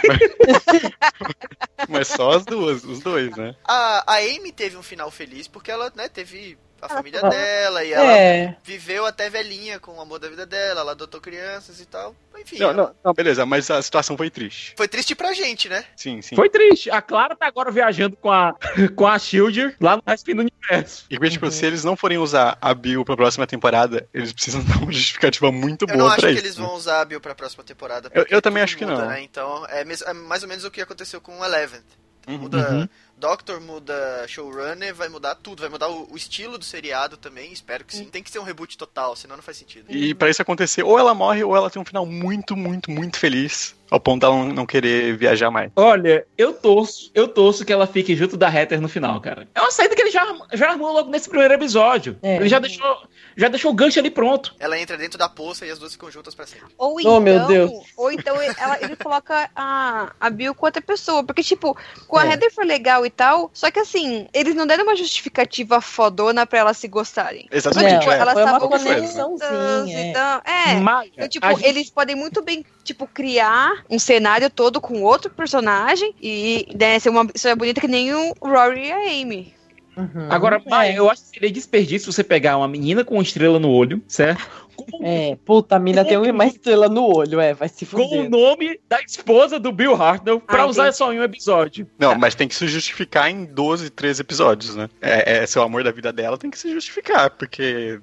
Speaker 1: Mas, mas só as duas, os dois, né?
Speaker 4: A, a Amy teve um final feliz porque ela, né, teve a família
Speaker 5: Ah.
Speaker 4: dela e ela
Speaker 5: É.
Speaker 4: viveu até velhinha com o amor da vida dela, ela adotou crianças e tal. Enfim,
Speaker 1: Não,
Speaker 4: ela-
Speaker 1: não, não, beleza, mas a situação foi triste.
Speaker 4: foi triste pra gente, né?
Speaker 1: Sim, sim.
Speaker 3: Foi triste. A Clara tá agora viajando com a, com a Shielder lá no resto do universo.
Speaker 1: E, tipo, se eles não forem usar a Bill pra próxima temporada, eles precisam dar uma justificativa muito
Speaker 4: Eu
Speaker 1: boa
Speaker 4: não acho
Speaker 1: pra
Speaker 4: que
Speaker 1: isso.
Speaker 4: eles
Speaker 1: né?
Speaker 4: vão usar a Bill pra próxima temporada.
Speaker 1: Eu- eu também acho que
Speaker 4: muda,
Speaker 1: não.
Speaker 4: Né? Então, é, é mais ou menos o que aconteceu com o Eleven.
Speaker 1: Uhum.
Speaker 4: Muda
Speaker 3: Uhum.
Speaker 4: Doctor, muda showrunner, vai mudar tudo, vai mudar o, o estilo do seriado também, espero que sim. Tem que ser um reboot total, senão não faz sentido.
Speaker 1: E pra isso acontecer, ou ela morre, ou ela tem um final muito, muito, muito feliz, ao ponto dela não, querer viajar mais.
Speaker 3: Olha, eu torço, eu torço que ela fique junto da Heather no final, cara. É uma saída que ele já, já armou logo nesse primeiro episódio.
Speaker 5: É.
Speaker 3: Ele já deixou, já deixou o gancho ali pronto.
Speaker 4: Ela entra dentro da poça e as duas ficam juntas pra sempre.
Speaker 2: Ou
Speaker 5: Oh,
Speaker 2: então,
Speaker 5: meu Deus.
Speaker 2: ou então ele, ela- ele coloca a, a Bill com outra pessoa. Porque, tipo, com a
Speaker 5: É.
Speaker 2: Heather foi legal e tal. Só que assim, eles não deram uma justificativa fodona pra elas se gostarem.
Speaker 1: Exatamente,
Speaker 2: Tipo,
Speaker 1: é.
Speaker 2: elas
Speaker 5: foi uma
Speaker 2: estavam
Speaker 5: conexãozinha, é.
Speaker 2: então, é.
Speaker 3: Mas,
Speaker 2: Então, tipo,
Speaker 3: gente-
Speaker 2: eles podem muito bem, tipo, criar um cenário todo com outro personagem e né, ser uma história bonita que nem o Rory e a Amy.
Speaker 5: Uhum.
Speaker 3: Agora, Maia,
Speaker 5: é.
Speaker 3: eu acho que seria desperdício você pegar uma menina com uma estrela no olho, certo? Com,
Speaker 5: É, puta, a mina tem uma estrela no olho, é, vai se
Speaker 3: com o
Speaker 5: fuder.
Speaker 3: nome da esposa do Bill Hartnell pra
Speaker 2: Ah,
Speaker 3: usar
Speaker 2: entendi.
Speaker 3: só em um episódio.
Speaker 1: Não, mas tem que se justificar em 12, 13 episódios, né? É, é seu amor da vida dela, tem que se justificar, porque.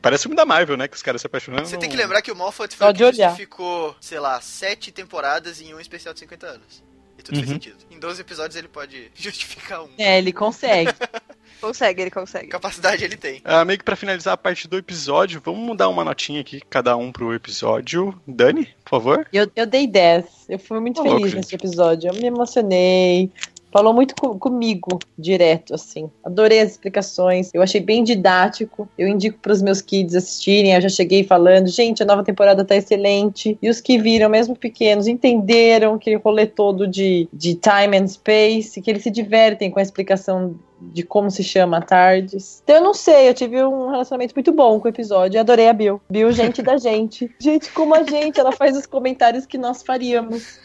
Speaker 1: Parece filme da Marvel, né? Que os caras se apaixonando.
Speaker 4: Você tem que lembrar que o Moffat foi o que justificou, sei lá, sete temporadas em um especial de 50 anos. E tudo fez
Speaker 3: Uhum.
Speaker 4: sentido. Em 12 episódios ele pode justificar um.
Speaker 5: É, ele consegue.
Speaker 2: Consegue, ele consegue.
Speaker 4: Capacidade ele tem.
Speaker 1: Ah, meio que pra finalizar a parte do episódio, vamos dar uma notinha aqui, cada um pro episódio. Dani, por favor.
Speaker 5: Eu, eu dei 10. Eu fui muito feliz
Speaker 1: louco,
Speaker 5: nesse episódio. Eu me emocionei. Falou muito co- comigo, direto, assim. Adorei as explicações. Eu achei bem didático. Eu indico pros meus kids assistirem. Eu já cheguei falando, gente, a nova temporada tá excelente. E os que viram, mesmo pequenos, entenderam aquele rolê todo de, de time and space, que eles se divertem com a explicação de como se chama Tardes. Então eu não sei, eu tive um relacionamento muito bom com o episódio. Eu adorei a Bill. Bill, gente da gente. Gente como a gente, ela faz os comentários que nós faríamos.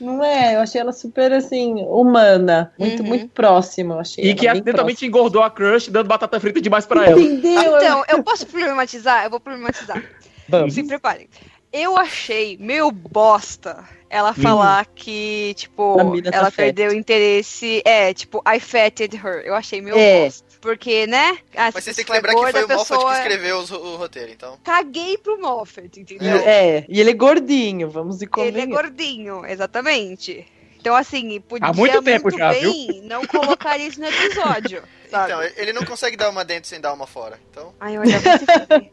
Speaker 5: Não é? Eu achei ela super assim, humana. Muito,
Speaker 2: Uhum.
Speaker 5: muito próxima. Eu achei
Speaker 3: E
Speaker 5: ela
Speaker 3: que acidentalmente engordou a crush dando batata frita demais pra
Speaker 5: próxima.
Speaker 3: ela.
Speaker 5: Entendeu?
Speaker 2: Então, eu posso problematizar? Eu vou problematizar.
Speaker 5: Vamos.
Speaker 2: Se preparem. Eu achei meio bosta ela falar que, tipo,
Speaker 5: tá
Speaker 2: ela
Speaker 5: fat.
Speaker 2: perdeu o interesse. É, tipo, I fatted her. Eu achei meio
Speaker 5: É.
Speaker 2: bosta. Porque, né?
Speaker 4: Mas você tem que lembrar que foi o Moffat que escreveu os- o roteiro, então.
Speaker 2: Caguei pro Moffat, entendeu?
Speaker 5: É, e ele é gordinho, vamos e
Speaker 2: Ele é gordinho, exatamente. Então, assim, podia
Speaker 3: Há muito tempo
Speaker 2: muito
Speaker 3: já,
Speaker 2: bem não colocar isso no episódio. sabe?
Speaker 4: Então, ele não consegue dar uma dentro sem dar uma fora. Então,
Speaker 2: Ai, olha.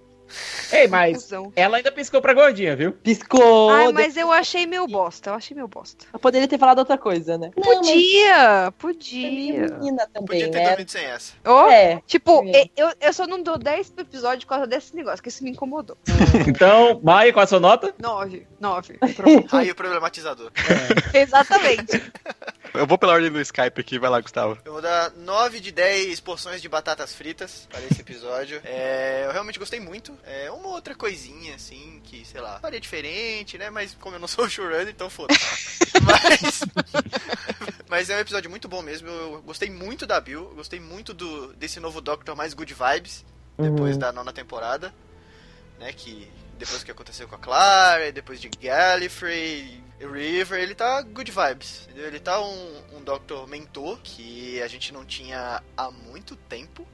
Speaker 3: Ei, mas ela ainda piscou pra gordinha, viu?
Speaker 5: Piscou.
Speaker 2: Ai, mas eu achei meio bosta. Eu achei meio bosta.
Speaker 5: Eu poderia ter falado outra coisa, né? Não,
Speaker 2: Podia, podia.
Speaker 5: menina também,
Speaker 4: podia ter
Speaker 5: né?
Speaker 4: dormido sem essa.
Speaker 2: Ó,
Speaker 5: É.
Speaker 2: Tipo,
Speaker 5: É.
Speaker 2: eu, eu só não dou 10 pro episódio por causa desse negócio, que isso me incomodou.
Speaker 3: Então, Maia, qual a sua nota?
Speaker 2: 9, 9. Pronto.
Speaker 4: Raio problematizador.
Speaker 2: Exatamente.
Speaker 1: Eu vou pela ordem do Skype aqui, vai lá, Gustavo.
Speaker 4: Eu vou dar 9 de 10 porções de batatas fritas para esse episódio. É, eu realmente gostei muito. É uma outra coisinha, assim, que, sei lá, faria diferente, né? Mas como eu não sou o showrunner, então foda-se. Mas... Mas é um episódio muito bom mesmo. Eu gostei muito da Bill. Gostei muito do, desse novo Doctor mais good vibes. Depois
Speaker 5: Uhum.
Speaker 4: da nona temporada. Né? Que depois do que aconteceu com a Clara, depois de Gallifrey, River, ele tá good vibes. Entendeu? Ele tá um, um Doctor mentor que a gente não tinha há muito tempo.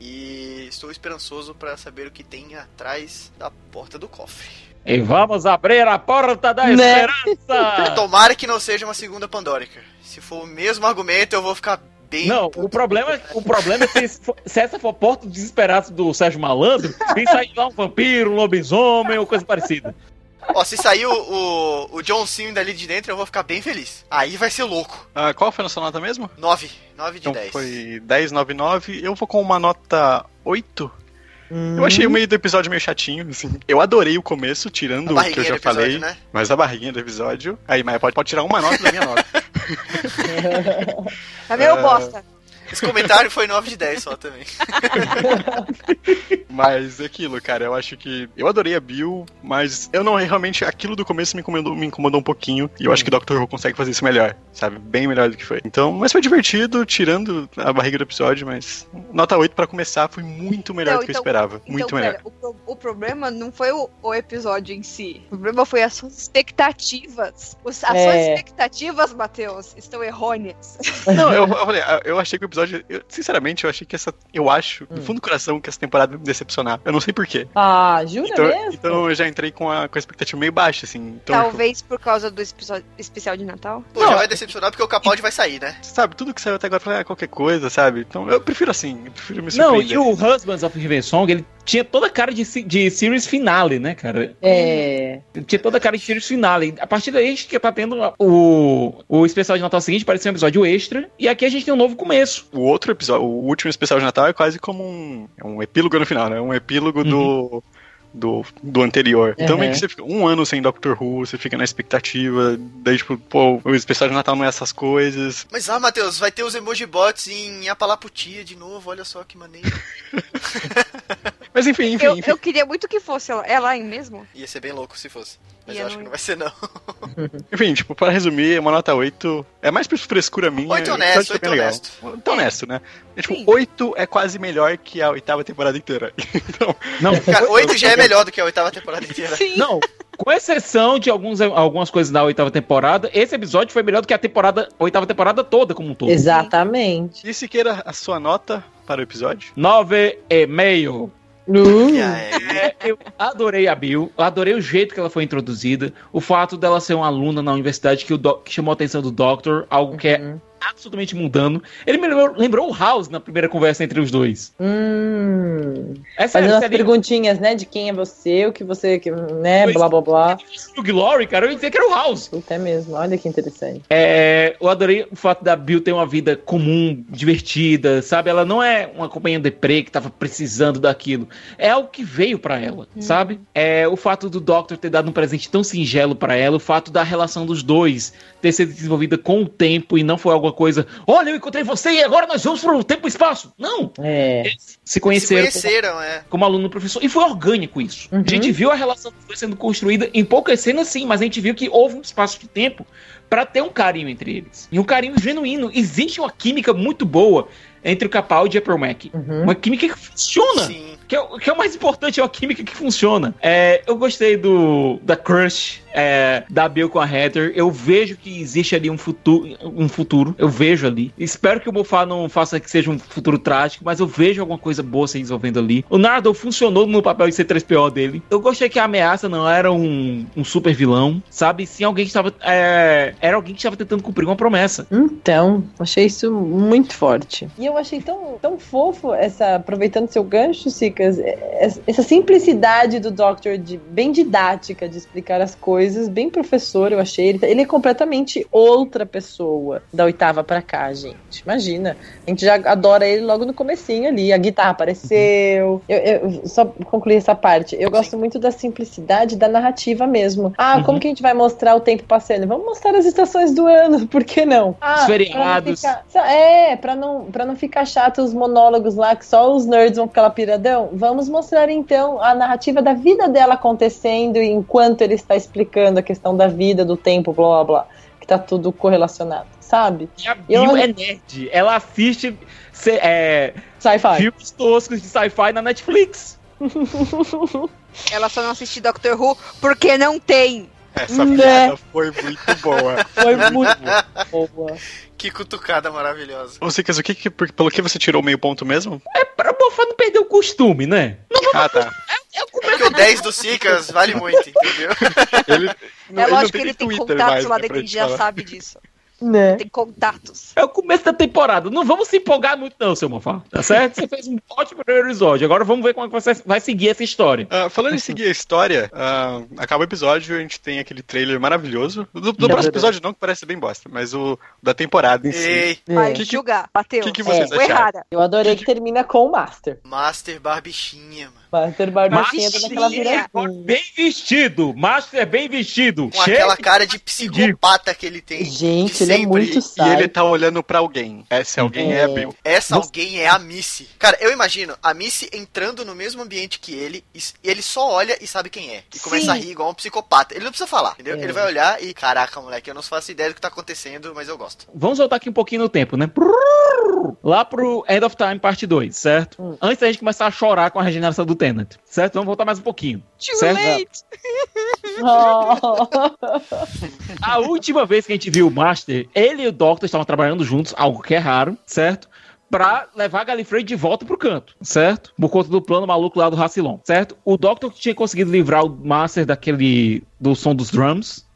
Speaker 4: E estou esperançoso para saber o que tem atrás da porta do cofre.
Speaker 3: E vamos abrir a porta da
Speaker 5: Né?
Speaker 3: esperança!
Speaker 4: Tomara que não seja uma segunda Pandórica. Se for o mesmo argumento, eu vou ficar bem.
Speaker 3: Não,
Speaker 4: puto.
Speaker 3: o problema, o problema é se, for- se essa for Porta dos Desesperados do Sérgio Malandro, tem sair lá um vampiro, um lobisomem ou coisa parecida.
Speaker 4: Ó, se sair o, o, o John Cena dali de dentro, eu vou ficar bem feliz. Aí vai ser louco.
Speaker 1: Ah, qual foi a nossa nota mesmo?
Speaker 4: 9. 9 de
Speaker 1: Então
Speaker 4: 10.
Speaker 1: foi 10, 9, 9. Eu vou com uma nota 8.
Speaker 5: Hum.
Speaker 1: Eu achei o meio do episódio meio chatinho, assim. Eu adorei o começo, tirando o que eu já
Speaker 4: episódio,
Speaker 1: falei.
Speaker 4: né?
Speaker 1: Mas a barriguinha do episódio. Aí, Maia, pode, pode tirar uma nota da minha nota.
Speaker 2: Tá meio
Speaker 1: É.
Speaker 2: bosta.
Speaker 4: Esse comentário foi 9 de 10 só também.
Speaker 1: Mas é aquilo, cara, eu acho que. Eu adorei a Bill, mas eu não realmente. Aquilo do começo me incomodou, me incomodou um pouquinho. E eu acho que Doctor Who consegue fazer isso melhor, sabe? Bem melhor do que foi. Então, mas foi divertido, tirando a barriga do episódio, mas. Nota 8 pra começar foi muito melhor
Speaker 2: Não,
Speaker 1: do que eu
Speaker 2: então-
Speaker 1: esperava. muito
Speaker 2: então,
Speaker 1: melhor.
Speaker 2: pera, o, pro- o problema não foi o, o episódio em si. O problema foi as suas expectativas. Os- as
Speaker 5: É.
Speaker 2: suas expectativas, Matheus, estão errôneas.
Speaker 1: Não, eu, eu falei, eu achei que o episódio. Eu- sinceramente, eu achei que essa. Eu acho, no fundo do coração, que essa temporada vai me decepcionar. Eu não sei porquê.
Speaker 5: Ah, jura
Speaker 1: Então,
Speaker 5: mesmo?
Speaker 1: então eu já entrei com a, com a expectativa meio baixa, assim. Então,
Speaker 2: Talvez por causa do episódio especial de Natal.
Speaker 4: Pô, já vai decepcionar porque o Capaldi vai sair, né?
Speaker 1: sabe, tudo que saiu até agora, eu falei, ah, qualquer coisa, sabe? Então eu prefiro assim, eu prefiro me
Speaker 3: Não,
Speaker 1: surpreender.
Speaker 3: e o Husbands of Revenge Song, ele tinha toda a cara de, de series finale, né, cara?
Speaker 5: É.
Speaker 3: Tinha toda a cara de series finale. A partir daí a gente que tá tendo o, o especial de Natal seguinte, parece ser um episódio extra, e aqui a gente tem um novo começo.
Speaker 1: O outro episódio, o último especial de Natal é quase como um, é um epílogo no final, né? Um epílogo do, do, do anterior. Então
Speaker 5: Uhum.
Speaker 1: meio que você fica um ano sem Doctor Who, você fica na expectativa, daí tipo, pô, o especial de Natal não é essas coisas.
Speaker 4: Mas ah, Matheus, vai ter os emoji bots em Apalaputia de novo, olha só que maneiro.
Speaker 1: Mas enfim, enfim,
Speaker 2: Eu,
Speaker 1: enfim.
Speaker 2: eu queria muito que fosse ela, ela aí mesmo.
Speaker 4: Ia ser bem louco se fosse. Mas
Speaker 2: Ia
Speaker 4: eu acho
Speaker 2: não-
Speaker 4: que não vai ser, não.
Speaker 1: Enfim, tipo, para resumir, uma nota 8 é mais por frescura minha.
Speaker 4: Oito
Speaker 1: o
Speaker 4: honesto,
Speaker 1: episódio foi
Speaker 4: oito
Speaker 1: bem legal.
Speaker 4: honesto.
Speaker 1: Então honesto, né? É, tipo,
Speaker 2: Sim.
Speaker 1: 8 é quase melhor que a oitava temporada inteira. Então,
Speaker 3: Não,
Speaker 4: Cara, oito já é melhor do que a oitava temporada inteira.
Speaker 2: Sim.
Speaker 3: Não, com exceção de alguns, algumas coisas da oitava temporada, esse episódio foi melhor do que a temporada, a oitava temporada toda como um todo.
Speaker 5: Exatamente.
Speaker 1: e se queira a sua nota para o episódio?
Speaker 3: Nove e meio.
Speaker 5: Uh,
Speaker 3: É, eu adorei a Bill, adorei o jeito que ela foi introduzida, o fato dela ser uma aluna na universidade que, o doc- que chamou a atenção do Doctor, algo que é
Speaker 5: Uhum.
Speaker 3: Absolutamente mundano. Ele me lembrou, lembrou o House na primeira conversa entre os dois.
Speaker 5: hum.
Speaker 3: É sério,
Speaker 5: Fazendo as
Speaker 3: sério.
Speaker 5: perguntinhas, né? De quem é você, o que você. que- né?
Speaker 3: Pois
Speaker 5: Blá blá blá.
Speaker 3: O Glory, cara, eu ia dizer que era o House.
Speaker 5: Puta, é mesmo. Olha que interessante.
Speaker 3: É, eu adorei o fato da Bill ter uma vida comum, divertida, sabe? Ela não é uma companhia deprê que tava precisando daquilo. É algo que veio pra ela, sabe? É o fato do Doctor ter dado um presente tão singelo pra ela, o fato da relação dos dois ter sido desenvolvida com o tempo e não foi alguma coisa, olha, eu encontrei você e agora nós vamos pro tempo e espaço. Não!
Speaker 5: É.
Speaker 3: Se
Speaker 4: se
Speaker 3: conheceram como-
Speaker 4: conheceram, é.
Speaker 3: como aluno professor. E foi orgânico isso.
Speaker 5: Uhum.
Speaker 3: A gente viu a relação sendo construída em poucas cenas, sim, mas a gente viu que houve um espaço de tempo pra ter um carinho entre eles. E um carinho genuíno. Existe uma química muito boa entre o Capaldi e a Pearl Mac.
Speaker 5: Uhum.
Speaker 3: Uma química que funciona.
Speaker 4: Sim.
Speaker 3: Que é, o- que é o mais importante, é uma química que funciona. É, eu gostei do da crush é, da Bill com a Heather. Eu vejo que existe ali um futuro, um futuro. Eu vejo ali. Espero que o Moffat não faça que seja um futuro trágico, mas eu vejo alguma coisa boa se resolvendo ali. O Nardo funcionou no papel de C3PO dele. Eu gostei que a ameaça não era um, um super vilão, sabe? Sim, alguém que estava. é, era alguém que estava tentando cumprir uma promessa.
Speaker 5: Então, achei isso muito forte. E eu achei tão, tão fofo essa, aproveitando seu gancho, Cicas, é- essa simplicidade do Doctor, de, bem didática de explicar as coisas, bem professor, eu achei. Ele, ele é completamente outra pessoa da oitava pra cá, gente. Imagina. A gente já adora ele logo no comecinho ali. A guitarra apareceu. Eu, eu- só concluir essa parte. Eu gosto muito da simplicidade da narrativa mesmo. Ah,
Speaker 3: Uhum.
Speaker 5: como que a gente vai mostrar o tempo passando? Vamos mostrar as estações do ano, por que não? Ah,
Speaker 3: Os
Speaker 5: pra não
Speaker 3: feriados.
Speaker 5: ficar- é, pra não, pra não ficar chato os monólogos lá que só os nerds vão ficar lá piradão, vamos mostrar então a narrativa da vida dela acontecendo enquanto ele está explicando a questão da vida, do tempo, blá blá blá. Que tá tudo correlacionado, sabe?
Speaker 3: E a
Speaker 5: Eu-
Speaker 3: Bill é nerd. Ela assiste é,
Speaker 5: Sci-fi.
Speaker 3: filmes toscos de sci-fi na Netflix.
Speaker 2: Ela só não assiste Doctor Who porque não tem.
Speaker 1: Essa
Speaker 5: Né?
Speaker 1: piada foi muito boa.
Speaker 5: Foi muito boa.
Speaker 4: Que cutucada maravilhosa.
Speaker 1: Ô, Cicas, o que, que pelo que você tirou meio ponto mesmo?
Speaker 3: É pra Moffat não perder o costume, né?
Speaker 1: Ah, tá.
Speaker 3: É o
Speaker 4: Porque o 10 do Sicas vale muito, entendeu?
Speaker 1: Ele, não,
Speaker 2: é
Speaker 1: ele não
Speaker 2: lógico que ele tem
Speaker 1: Twitter
Speaker 2: contatos
Speaker 1: mais,
Speaker 2: lá dentro,
Speaker 1: pra
Speaker 2: a gente
Speaker 1: gente
Speaker 2: já
Speaker 1: falar.
Speaker 2: sabe disso.
Speaker 5: Né?
Speaker 2: Tem contatos.
Speaker 3: É o começo da temporada. Não vamos se empolgar muito, não, seu Moffat. Tá certo? Você fez um ótimo primeiro episódio. Agora vamos ver como é que você vai seguir essa história.
Speaker 1: Ah, falando em seguir a história, ah, acaba o episódio, a gente tem aquele trailer maravilhoso. Do, do próximo episódio não, que parece bem bosta, mas o da temporada em si.
Speaker 4: Ei,
Speaker 2: Vai,
Speaker 1: Que que-
Speaker 2: julgar. Bateu.
Speaker 1: que que vocês
Speaker 2: é,
Speaker 1: acharam?
Speaker 2: errada.
Speaker 5: Eu adorei que termina com o Master.
Speaker 4: Master Barbichinha, mano.
Speaker 5: Master
Speaker 2: Barbichinha.
Speaker 5: viradinha.
Speaker 3: Bem vestido. Master bem vestido.
Speaker 4: Com
Speaker 3: Cheio
Speaker 4: aquela cara de psicopata que ele tem.
Speaker 5: Gente,
Speaker 4: de
Speaker 5: ele é muito
Speaker 1: E
Speaker 5: sábio.
Speaker 1: ele tá olhando pra alguém. Esse alguém é,
Speaker 5: É.
Speaker 1: a Bill.
Speaker 4: Essa alguém é a Missy. Cara, eu imagino a Missy entrando no mesmo ambiente que ele, e ele só olha e sabe quem é. E começa
Speaker 2: Sim.
Speaker 4: a rir igual um psicopata. Ele não precisa falar, entendeu?
Speaker 5: É.
Speaker 4: Ele vai olhar e, caraca, moleque, eu não faço ideia do que tá acontecendo, mas eu gosto.
Speaker 3: Vamos voltar aqui um pouquinho no tempo, né? Lá pro End of Time, parte 2, certo?
Speaker 5: Hum.
Speaker 3: Antes da gente começar a chorar com a regeneração do Tenant, certo? Vamos voltar mais um pouquinho.
Speaker 2: Too
Speaker 3: certo?
Speaker 2: late.
Speaker 5: Oh.
Speaker 3: A última vez que a gente viu o Master, ele e o Doctor estavam trabalhando juntos, algo que é raro, certo? Pra levar a Gallifrey de volta pro canto, certo? Por conta do plano maluco lá do Racilon, certo? O Doctor tinha conseguido livrar o Master daquele. do som dos drums.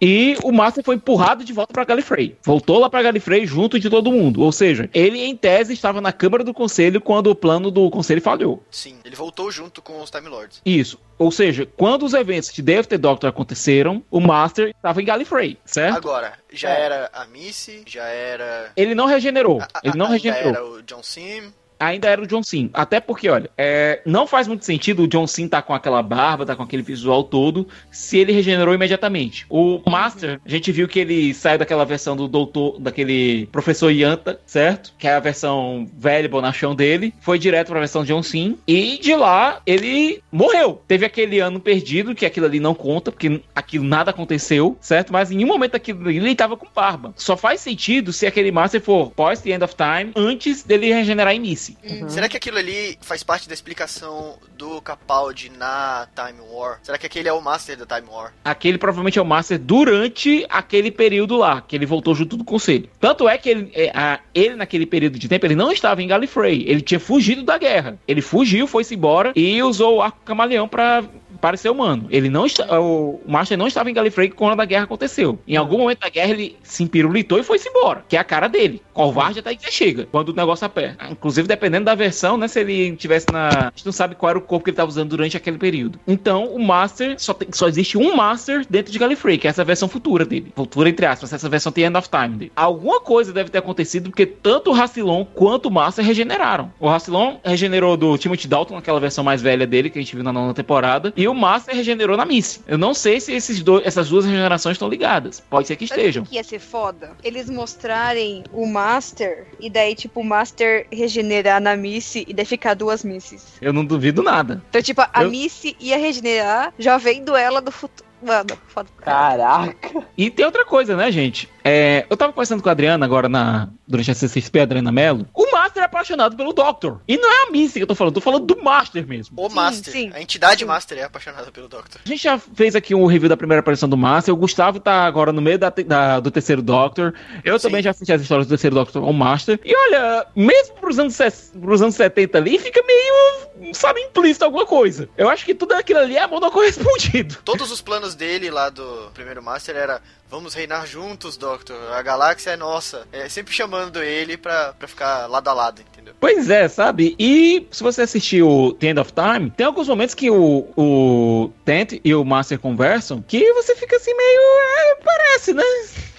Speaker 3: E o Master foi empurrado de volta pra Gallifrey. Voltou lá pra Gallifrey junto de todo mundo. Ou seja, ele em tese estava na Câmara do Conselho quando o plano do Conselho falhou.
Speaker 4: Sim, ele voltou junto com os Time Lords.
Speaker 3: Isso. Ou seja, quando os eventos de the Doctor aconteceram, o Master estava em Gallifrey, certo?
Speaker 4: Agora, já
Speaker 5: É.
Speaker 4: era a Missy, já era.
Speaker 3: Ele não regenerou.
Speaker 4: a- a-
Speaker 3: Ele não regenerou.
Speaker 4: era o John Sim.
Speaker 3: Ainda era o John Sim. Até porque, olha, é, não faz muito sentido o John Sim tá com aquela barba, tá com aquele visual todo, se ele regenerou imediatamente. O Master, a gente viu que ele saiu daquela versão do doutor, daquele professor Yanta, certo? Que é a versão velha, bonachão dele. Foi direto pra versão John Sim. E de lá, ele morreu. Teve aquele ano perdido, que aquilo ali não conta, porque aquilo nada aconteceu, certo? Mas em nenhum momento aquilo ele tava com barba. Só faz sentido se aquele Master for pós The End of Time, antes dele regenerar em Missy.
Speaker 4: Será que aquilo ali faz parte da explicação do Capaldi na Time War? Será que aquele é o Master da Time War?
Speaker 3: Aquele provavelmente é o Master durante aquele período lá, que ele voltou junto do conselho. Tanto é que ele, é, a- ele naquele período de tempo, ele não estava em Gallifrey. Ele tinha fugido da guerra. Ele fugiu, foi-se embora e usou o arco camaleão pra parecer humano. Ele não o Master não estava em Gallifrey quando a guerra aconteceu. Em algum momento da guerra ele se empirulitou e foi-se embora, que é a cara dele. Covarde até que chega, quando o negócio aperta. Inclusive, dependendo da versão, né, se ele tivesse na... A gente não sabe qual era o corpo que ele estava usando durante aquele período. Então, o Master, só, tem- só existe um Master dentro de Gallifrey, que é essa versão futura dele. Futura, entre aspas, essa versão tem End of Time dele. Alguma coisa deve ter acontecido, porque tanto o Rassilon quanto o Master regeneraram. O Rassilon regenerou do Timothy Dalton, naquela versão mais velha dele, que a gente viu na nona temporada, e o Master regenerou na Missy. Eu não sei se esses dois, essas duas regenerações estão ligadas. Pode ser que estejam.
Speaker 2: o que ia ser foda? Eles mostrarem o Master e daí, tipo, o Master regenerar na Missy e daí ficar duas Misses.
Speaker 3: Eu não duvido nada.
Speaker 2: Então, tipo, a
Speaker 3: Eu-
Speaker 2: Missy ia regenerar já vendo ela do futuro. Mano, foda.
Speaker 5: Caraca.
Speaker 3: E tem outra coisa, né, gente? É, eu tava conversando com a Adriana agora na, durante a CCXP, a Adriana Mello. O Master é apaixonado pelo Doctor. E não é a Missy que eu tô falando, tô falando do Master mesmo.
Speaker 4: O
Speaker 2: Sim,
Speaker 4: Master.
Speaker 2: sim.
Speaker 4: A entidade
Speaker 2: Sim.
Speaker 4: Master é apaixonada pelo Doctor.
Speaker 3: A gente já fez aqui um review da primeira aparição do Master. O Gustavo tá agora no meio da, da- do terceiro Doctor. Eu
Speaker 4: Sim.
Speaker 3: também já assisti as histórias do terceiro Doctor ao Master. E olha, mesmo pros anos, pros anos 70 ali, fica meio, sabe, implícito alguma coisa. Eu acho que tudo aquilo ali é amor não correspondido.
Speaker 4: Todos os planos dele lá do primeiro Master era vamos reinar juntos, Doctor. A galáxia é nossa. É sempre chamando ele pra, pra ficar lado a lado, entendeu?
Speaker 3: Pois é, sabe? E se você assistir o The End of Time, tem alguns momentos que o, o Tent e o Master conversam que você fica assim meio. É, parece, né?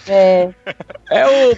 Speaker 5: É,
Speaker 3: É o.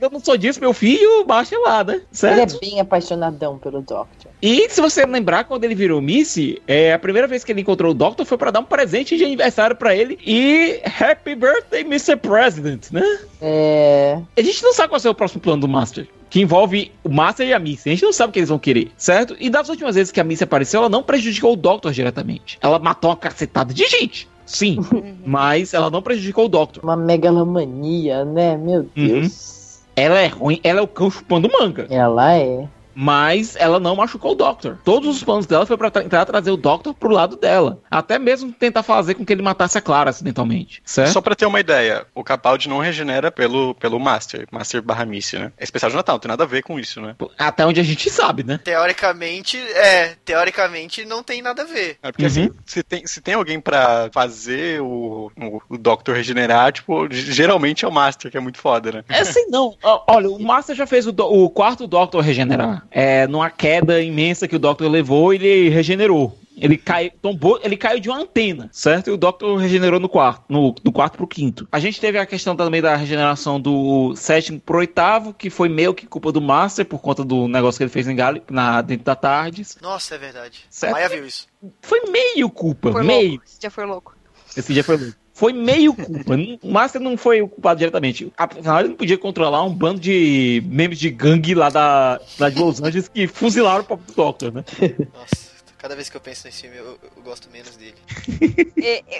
Speaker 3: Eu não sou disso, meu filho, Master lá, né?
Speaker 5: ele
Speaker 3: Certo?
Speaker 5: é bem apaixonadão pelo Doctor.
Speaker 3: E se você lembrar, quando ele virou Missy, é, a primeira vez que ele encontrou o Doctor foi pra dar um presente de aniversário pra ele e Happy Birthday, Mr. President, né?
Speaker 5: É.
Speaker 3: A gente não sabe qual ser o próximo plano do Master. Que envolve o Master e a Missy. A gente não sabe o que eles vão querer, certo? E das últimas vezes que a Missy apareceu, ela não prejudicou o Doctor diretamente. Ela matou uma cacetada de gente. Sim. mas ela não prejudicou o Doctor.
Speaker 5: Uma megalomania, né? Meu Deus.
Speaker 3: Ela é ruim, ela é o cão chupando manga.
Speaker 5: Ela é.
Speaker 3: Mas ela não machucou o Doctor. Todos os planos dela foi pra tra- tentar trazer o Doctor pro lado dela. Até mesmo tentar fazer com que ele matasse a Clara acidentalmente. Certo?
Speaker 1: Só pra ter uma ideia, o Capaldi não regenera pelo, pelo Master, Master barra Missy, né? É especial de Natal, não tem nada a ver com isso, né?
Speaker 3: Até onde a gente sabe, né?
Speaker 4: Teoricamente, é, teoricamente não tem nada a ver.
Speaker 1: É porque
Speaker 3: Uhum.
Speaker 1: assim, se tem, se tem alguém pra fazer o, o, o Doctor regenerar, tipo, geralmente é o Master, que é muito foda, né?
Speaker 3: É assim, não. Olha, o Master já fez o, do- o quarto Doctor regenerar. É, numa queda imensa que o Doctor levou, ele regenerou. Ele caiu, tombou, ele caiu de uma antena, certo? E o Doctor regenerou no quarto, no, do quarto pro quinto. A gente teve a questão também da regeneração do sétimo pro oitavo, que foi meio que culpa do Master por conta do negócio que ele fez em Gali, na, dentro da Tardes.
Speaker 4: Nossa, é verdade.
Speaker 3: Certo.
Speaker 4: A Maia viu isso.
Speaker 3: Foi meio culpa,
Speaker 2: Foi
Speaker 3: meio.
Speaker 2: louco. Esse dia foi louco.
Speaker 3: Esse dia foi louco. Foi meio culpa. O Master não foi o culpado diretamente. Afinal, ele não podia controlar um bando de membros de gangue lá, da, lá de Los Angeles que fuzilaram o próprio Doctor, né?
Speaker 4: Nossa, cada vez que eu penso nesse filme, eu, eu gosto menos dele.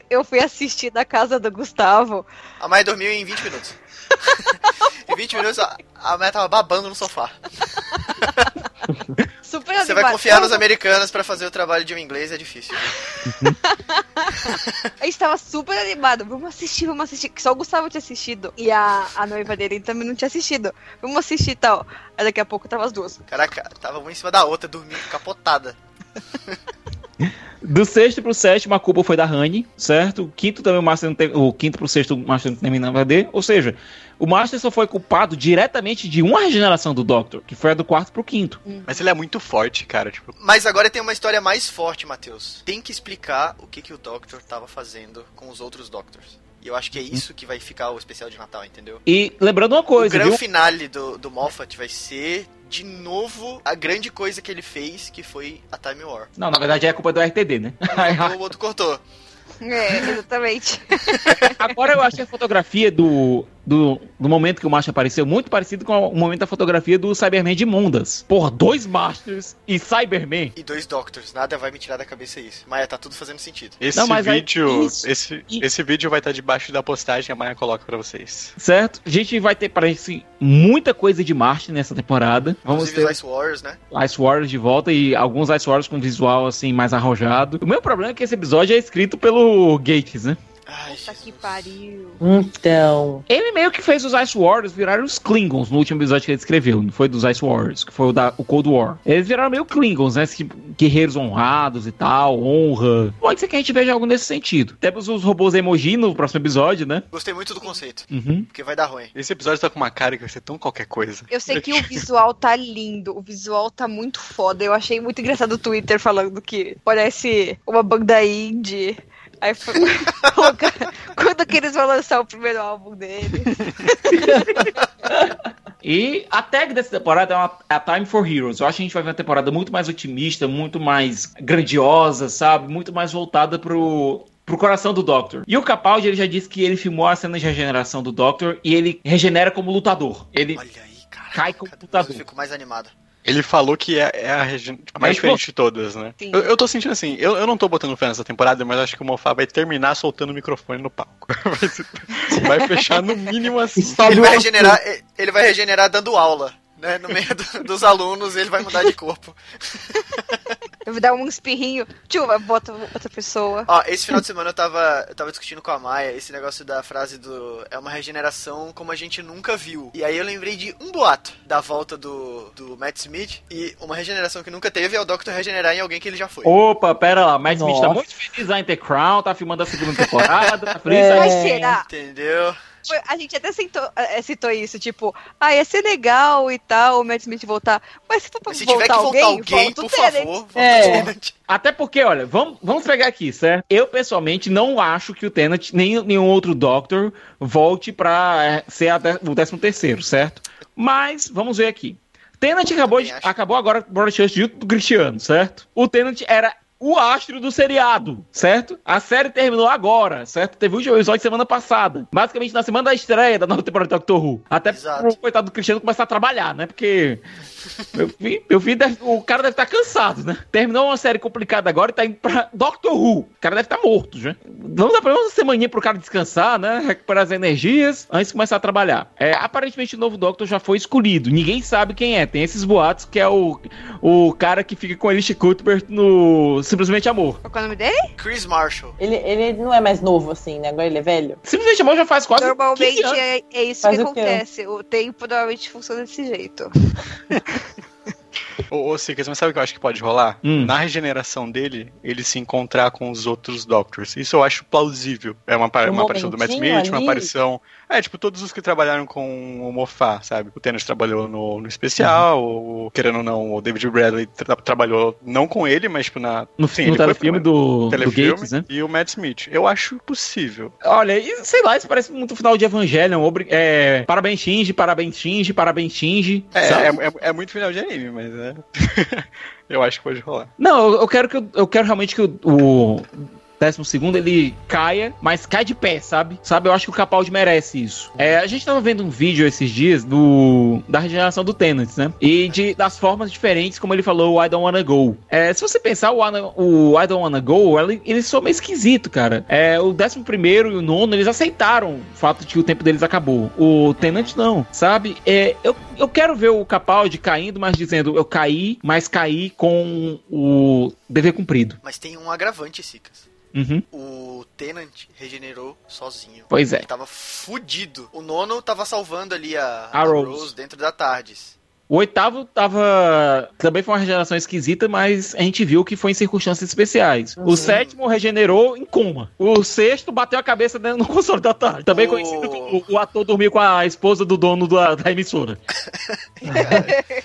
Speaker 2: Eu fui assistir na casa do Gustavo.
Speaker 4: A Maia dormiu em 20 minutos. em 20 minutos, a, a Maia tava babando no sofá.
Speaker 2: Super
Speaker 4: Você vai confiar nos
Speaker 2: Eu-
Speaker 4: americanos pra fazer o trabalho de um inglês, é difícil.
Speaker 2: A gente tava super animado. Vamos assistir, vamos assistir. Que só o Gustavo tinha assistido. E a, a noiva dele também não tinha assistido. Vamos assistir e tal. Aí daqui a pouco tava as duas.
Speaker 4: Caraca, tava uma em cima da outra, dormindo capotada.
Speaker 3: Do sexto pro sétimo, a culpa foi da Honey, certo? O quinto também o Master não tem, O quinto pro sexto, o Master não terminava de. Ou seja, o Master só foi culpado diretamente de uma regeneração do Doctor, que foi a do quarto pro quinto.
Speaker 1: Mas ele é muito forte, cara, tipo...
Speaker 4: Mas agora tem uma história mais forte, Matheus. Tem que explicar o que, que o Doctor tava fazendo com os outros Doctors. E eu acho que é isso que vai ficar o especial de Natal, entendeu?
Speaker 3: E lembrando uma
Speaker 4: o
Speaker 3: coisa,
Speaker 4: grande
Speaker 3: viu?
Speaker 4: finale do, do Moffat vai ser, de novo, a grande coisa que ele fez, que foi a Time War.
Speaker 3: Não, na verdade é culpa do RTD, né?
Speaker 4: O outro cortou.
Speaker 2: É, exatamente.
Speaker 3: Agora eu achei a fotografia do, do, do momento que o Master apareceu muito parecido com o momento da fotografia do Cyberman de Mundas. Por dois Masters e Cyberman.
Speaker 4: E dois Doctors, nada vai me tirar da cabeça isso. Maia, tá tudo fazendo sentido.
Speaker 1: Esse
Speaker 3: Não, mas aí-
Speaker 1: vídeo,
Speaker 3: isso,
Speaker 1: esse,
Speaker 3: isso.
Speaker 1: esse vídeo vai estar debaixo da postagem, a Maia coloca pra vocês.
Speaker 3: Certo? A gente vai ter, parece, muita coisa de Marte nessa temporada. Vamos
Speaker 4: Inclusive
Speaker 3: ter
Speaker 4: os Ice Warriors, né?
Speaker 3: Ice Warriors de volta e alguns Ice Warriors com visual assim mais arrojado. O meu problema é que esse episódio é escrito pelo Gates, né?
Speaker 4: Ai,
Speaker 2: Puta que pariu.
Speaker 5: Então.
Speaker 3: Ele meio que fez os Ice Warriors virarem os Klingons no último episódio que ele escreveu, não foi dos Ice Warriors, que foi o da o Cold War. Eles viraram meio Klingons, né? Guerreiros honrados e tal, honra. Pode ser que a gente veja algo nesse sentido. Temos os robôs emoji no próximo episódio, né?
Speaker 4: Gostei muito do conceito,
Speaker 3: Uhum.
Speaker 4: porque vai dar ruim.
Speaker 1: Esse episódio tá com uma cara que vai ser tão qualquer coisa.
Speaker 2: Eu sei que o visual tá lindo, o visual tá muito foda. Eu achei muito engraçado o Twitter falando que parece uma banda indie. Aí foi colocar- quando que eles vão lançar o primeiro álbum deles.
Speaker 3: E a tag dessa temporada é uma, é a Time for Heroes. Eu acho que a gente vai ver uma temporada muito mais otimista, muito mais grandiosa, sabe? Muito mais voltada pro, pro coração do Doctor. E o Capaldi, ele já disse que ele filmou a cena de regeneração do Doctor e ele regenera como lutador. Ele
Speaker 4: Olha aí, cara.
Speaker 3: cai como lutador.
Speaker 4: eu fico mais animado.
Speaker 1: Ele falou que é, é a, regi- a mais diferente de todas, né?
Speaker 2: Sim.
Speaker 1: Eu, eu tô sentindo assim, eu, eu não tô botando fé nessa temporada, mas acho que o Mofá vai terminar soltando o microfone no palco. Vai vai fechar no mínimo assim.
Speaker 4: Ele vai regenerar, ele vai regenerar dando aula. Né, no meio do- dos alunos, ele vai mudar de corpo.
Speaker 2: Eu vou dar um espirrinho, tio, bota outra pessoa.
Speaker 4: Ó, esse final de semana eu tava, eu tava discutindo com a Maia esse negócio da frase do é uma regeneração como a gente nunca viu. E aí eu lembrei de um boato da volta do, do Matt Smith e uma regeneração que nunca teve é o Doctor regenerar em alguém que ele já foi.
Speaker 3: Opa, pera lá. Matt Smith tá
Speaker 5: Nossa.
Speaker 3: muito feliz lá em The Crown, tá filmando a segunda temporada, tá feliz.
Speaker 5: É.
Speaker 2: Mas será?
Speaker 4: Entendeu?
Speaker 2: Foi- A gente até citou, eh, citou isso, tipo, ah, ia ser legal e tal, o Matt Smith voltar. Mas se for pra
Speaker 4: Mas se
Speaker 2: voltar
Speaker 4: tiver que voltar
Speaker 2: alguém,
Speaker 4: alguém,
Speaker 2: volta o
Speaker 4: por favor, volta
Speaker 5: É.
Speaker 3: Até porque, olha, vamos, vamos pegar aqui, certo? Eu, pessoalmente, não acho que o Tennant, nem nenhum outro Doctor, volte pra é, ser a o 13 terceiro, certo? Mas, vamos ver aqui. Tennant acabou, de- acabou agora o broadcast junto do Cristiano, certo? O Tennant era o astro do seriado, certo? A série terminou agora, certo? Teve o último episódio semana passada. Basicamente na semana da estreia da nova temporada de Doctor Who. Até pro coitado do Cristiano começar a trabalhar, né? Porque meu filho, meu filho deve- o cara deve estar cansado, né? Terminou uma série complicada agora e tá indo pra Doctor Who. O cara deve estar morto já. Vamos dar pelo menos uma semaninha pro cara descansar, né? Recuperar as energias antes de começar a trabalhar. É, aparentemente o novo Doctor já foi escolhido. Ninguém sabe quem é. Tem esses boatos que é o, o cara que fica com a Alice Cuthbert no Simplesmente Amor.
Speaker 2: Qual é o nome dele?
Speaker 4: Chris Marshall.
Speaker 5: Ele, ele não é mais novo assim, né? Agora ele é velho.
Speaker 3: Simplesmente Amor já faz quase 15
Speaker 2: Normalmente
Speaker 3: anos.
Speaker 2: é, é isso
Speaker 5: Faz
Speaker 2: que
Speaker 5: o quê?
Speaker 2: acontece. O tempo normalmente funciona desse jeito.
Speaker 1: Ô, ô Sikas, mas sabe o que eu acho que pode rolar?
Speaker 3: Hum.
Speaker 1: Na regeneração dele, ele se encontrar com os outros Doctors. Isso eu acho plausível. É uma,
Speaker 5: Um
Speaker 1: uma aparição do Matt Smith, uma
Speaker 5: ali.
Speaker 1: aparição. É, tipo, todos os que trabalharam com o Mofá, sabe? O Tennant trabalhou no, no especial, o, querendo ou não, o David Bradley tra- trabalhou não com ele, mas tipo na.
Speaker 3: No,
Speaker 1: Sim,
Speaker 3: no telefilme do, do
Speaker 1: telefilme
Speaker 3: Gates, né?
Speaker 1: e o Matt Smith. Eu acho possível.
Speaker 3: Olha, e, sei lá, isso parece muito final de Evangelion. É, parabéns, Shinji, parabéns, Shinji, parabéns, Shinji.
Speaker 1: É,
Speaker 3: sabe?
Speaker 1: é, é- é muito final de anime, mas é. eu acho que pode rolar.
Speaker 3: Não, eu, eu quero que eu, eu quero realmente que o, o décimo segundo ele caia, mas cai de pé, sabe? Sabe? Eu acho que o Capaldi merece isso. É, a gente tava vendo um vídeo esses dias do da regeneração do Tenant, né? E de, das formas diferentes, como ele falou, o I don't wanna go. É, se você pensar, o, o I don't wanna go, ele, ele soa meio esquisito, cara. É, o décimo primeiro e o nono, eles aceitaram o fato de que o tempo deles acabou. O Tenant não, sabe? É, eu, eu quero ver o Capaldi caindo, mas dizendo, eu caí, mas caí com o dever cumprido.
Speaker 4: Mas tem um agravante, Sicas.
Speaker 3: Uhum.
Speaker 4: O Tenant regenerou sozinho.
Speaker 3: Pois é.
Speaker 4: Ele tava fudido. O nono tava salvando ali a,
Speaker 3: A
Speaker 4: a
Speaker 3: Rose.
Speaker 4: Rose. dentro da Tardes.
Speaker 3: O oitavo tava. Também foi uma regeneração esquisita, mas a gente viu que foi em circunstâncias especiais. O sétimo regenerou em coma. O sexto bateu a cabeça dentro no console da tarde. Também
Speaker 4: O-
Speaker 3: conhecido como o ator dormiu com a esposa do dono da, da emissora.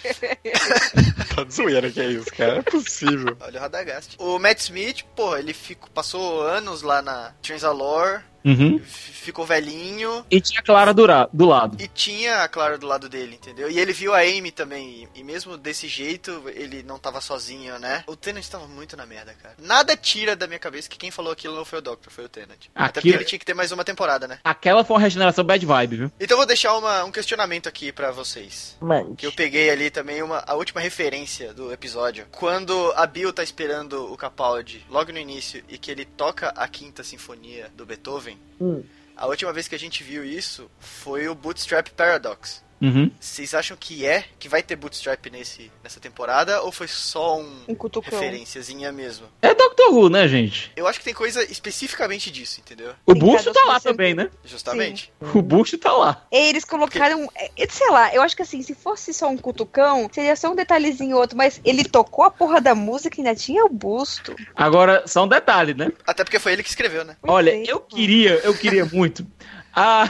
Speaker 1: Tá de zoeira que é isso, cara. É possível.
Speaker 4: Olha o Radagast. O Matt Smith, pô, ele ficou, passou anos lá na Transalore,
Speaker 3: Uhum.
Speaker 4: ficou velhinho.
Speaker 3: E tinha a Clara do, do lado.
Speaker 4: E tinha a Clara do lado dele, entendeu? E ele viu a Amy também. E, e mesmo desse jeito, ele não tava sozinho, né? O Tenant tava muito na merda, cara. Nada tira da minha cabeça que quem falou aquilo não foi o Doctor, foi o Tenant. Até porque
Speaker 3: Aquilo-
Speaker 4: ele tinha que ter mais uma temporada, né?
Speaker 3: Aquela foi uma regeneração bad vibe, viu?
Speaker 4: Então eu vou deixar uma- um questionamento aqui pra vocês.
Speaker 5: Mande.
Speaker 4: Que eu peguei ali também uma, a última referência do episódio. Quando a Bill tá esperando o Capaldi logo no início e que ele toca a quinta sinfonia do Beethoven,
Speaker 5: Hum.
Speaker 4: a última vez que a gente viu isso foi o Bootstrap Paradox.
Speaker 3: Uhum.
Speaker 4: Vocês acham que é, que vai ter Bootstrap nesse, nessa temporada ou foi só um
Speaker 2: Um cutucão.
Speaker 4: referenciazinha mesmo?
Speaker 3: É Doctor Who, né, gente?
Speaker 4: Eu acho que tem coisa especificamente disso, entendeu?
Speaker 3: O busto tá lá também, né?
Speaker 4: Justamente.
Speaker 3: O busto tá lá.
Speaker 2: Eles colocaram. é, Sei lá, eu acho que assim, se fosse só um cutucão, seria só um detalhezinho outro, mas ele tocou a porra da música e ainda tinha o busto.
Speaker 3: Agora, só um detalhe, né?
Speaker 4: Até porque foi ele que escreveu, né?
Speaker 3: Olha,
Speaker 2: Perfeito.
Speaker 3: eu queria, eu queria muito. A,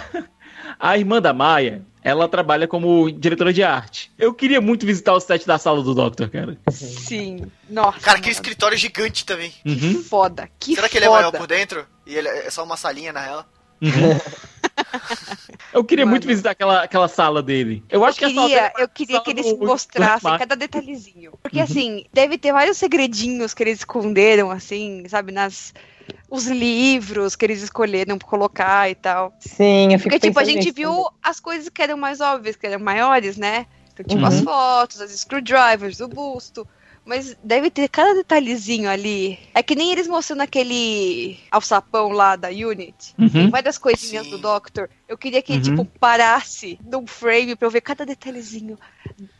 Speaker 3: a irmã da Maia, ela trabalha como diretora de arte. Eu queria muito visitar o set da sala do Doctor, cara.
Speaker 2: Sim. Nossa.
Speaker 4: Cara, que
Speaker 2: mano.
Speaker 4: escritório gigante também.
Speaker 3: Uhum.
Speaker 2: Foda. Que
Speaker 4: Será que ele
Speaker 2: foda.
Speaker 4: é maior por dentro? E ele é só uma salinha, na real?
Speaker 3: uhum. Eu queria
Speaker 2: Mano.
Speaker 3: muito visitar aquela, aquela sala dele. Eu acho
Speaker 2: eu
Speaker 3: que a sala
Speaker 2: queria,
Speaker 3: dele é
Speaker 2: eu queria
Speaker 3: sala
Speaker 2: que eles mostrassem cada detalhezinho. Porque,
Speaker 3: Uhum.
Speaker 2: assim, deve ter vários segredinhos que eles esconderam, assim, sabe, nas... Os livros que eles escolheram colocar e tal.
Speaker 5: Sim, eu fico
Speaker 2: Porque, tipo, a gente
Speaker 5: nisso
Speaker 2: viu as coisas que eram mais óbvias, que eram maiores, né? Então, tipo, as
Speaker 3: Uhum.
Speaker 2: fotos, as screwdrivers, o busto. Mas deve ter cada detalhezinho ali. É que nem eles mostrando aquele alçapão lá da Unit. Tem
Speaker 3: Uhum.
Speaker 2: várias coisinhas
Speaker 4: Sim.
Speaker 2: do Doctor. Eu queria que,
Speaker 3: Uhum.
Speaker 2: tipo, parasse num frame pra eu ver cada detalhezinho.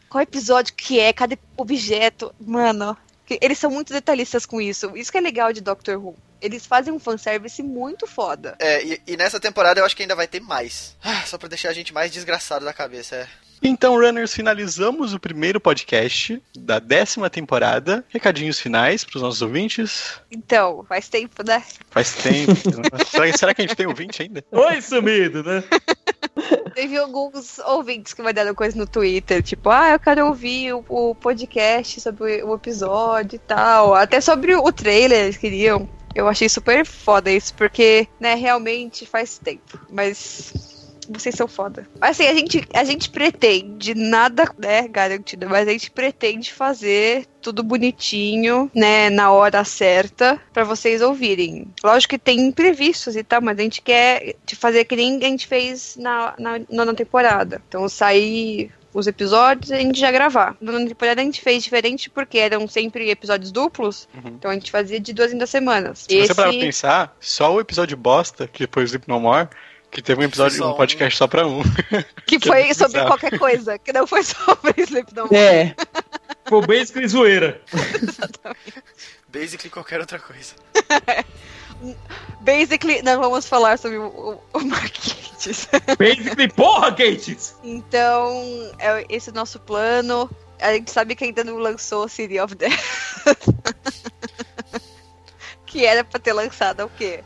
Speaker 2: Qual episódio que é, cada objeto. Mano, eles são muito detalhistas com isso. Isso que é legal de Doctor Who. Eles fazem um fanservice muito foda.
Speaker 4: É, e, e nessa temporada eu acho que ainda vai ter mais. Ah, só pra deixar a gente mais desgraçado da cabeça, é.
Speaker 1: Então, runners, finalizamos o primeiro podcast da décima temporada. Recadinhos finais pros nossos ouvintes.
Speaker 2: Então, faz tempo, né?
Speaker 1: Faz tempo. será, será que a gente tem ouvinte ainda?
Speaker 3: Oi, sumido, né?
Speaker 2: Teve alguns ouvintes que mandaram coisa no Twitter, tipo, ah, eu quero ouvir o, o podcast sobre o episódio e tal. Até sobre o trailer eles queriam. Eu achei super foda isso, porque, né, realmente faz tempo. Mas vocês são foda. Assim, a gente, a gente pretende, nada é garantido, mas a gente pretende fazer tudo bonitinho, né, na hora certa, pra vocês ouvirem. Lógico que tem imprevistos e tal, mas a gente quer te fazer que nem a gente fez na, na nona temporada. Então, sair os episódios e a gente já gravar. Na temporada a gente fez diferente porque eram sempre episódios duplos,
Speaker 1: Uhum.
Speaker 2: então a gente fazia de duas em duas semanas.
Speaker 1: Se você parar pra pensar, só o episódio bosta, que foi o Sleep No More, que teve um episódio,
Speaker 4: Só
Speaker 1: um
Speaker 4: um.
Speaker 1: podcast só pra um.
Speaker 2: que
Speaker 1: que
Speaker 2: foi
Speaker 1: é
Speaker 2: sobre
Speaker 1: bizarro.
Speaker 2: qualquer coisa, que não foi sobre Sleep No More.
Speaker 5: É,
Speaker 3: Foi basically zoeira.
Speaker 4: Basically qualquer outra coisa.
Speaker 2: Basically, nós vamos falar sobre o, o, o Marquites.
Speaker 3: Basically, porra, Gates!
Speaker 2: Então, é esse é o nosso plano. A gente sabe que ainda não lançou City of Death. que era pra ter lançado o quê?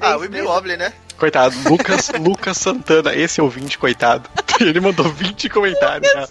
Speaker 4: Ah, o. Wobbly, né?
Speaker 1: Coitado, Lucas, Lucas Santana, esse ouvinte, coitado. Ele mandou 20 comentários. né?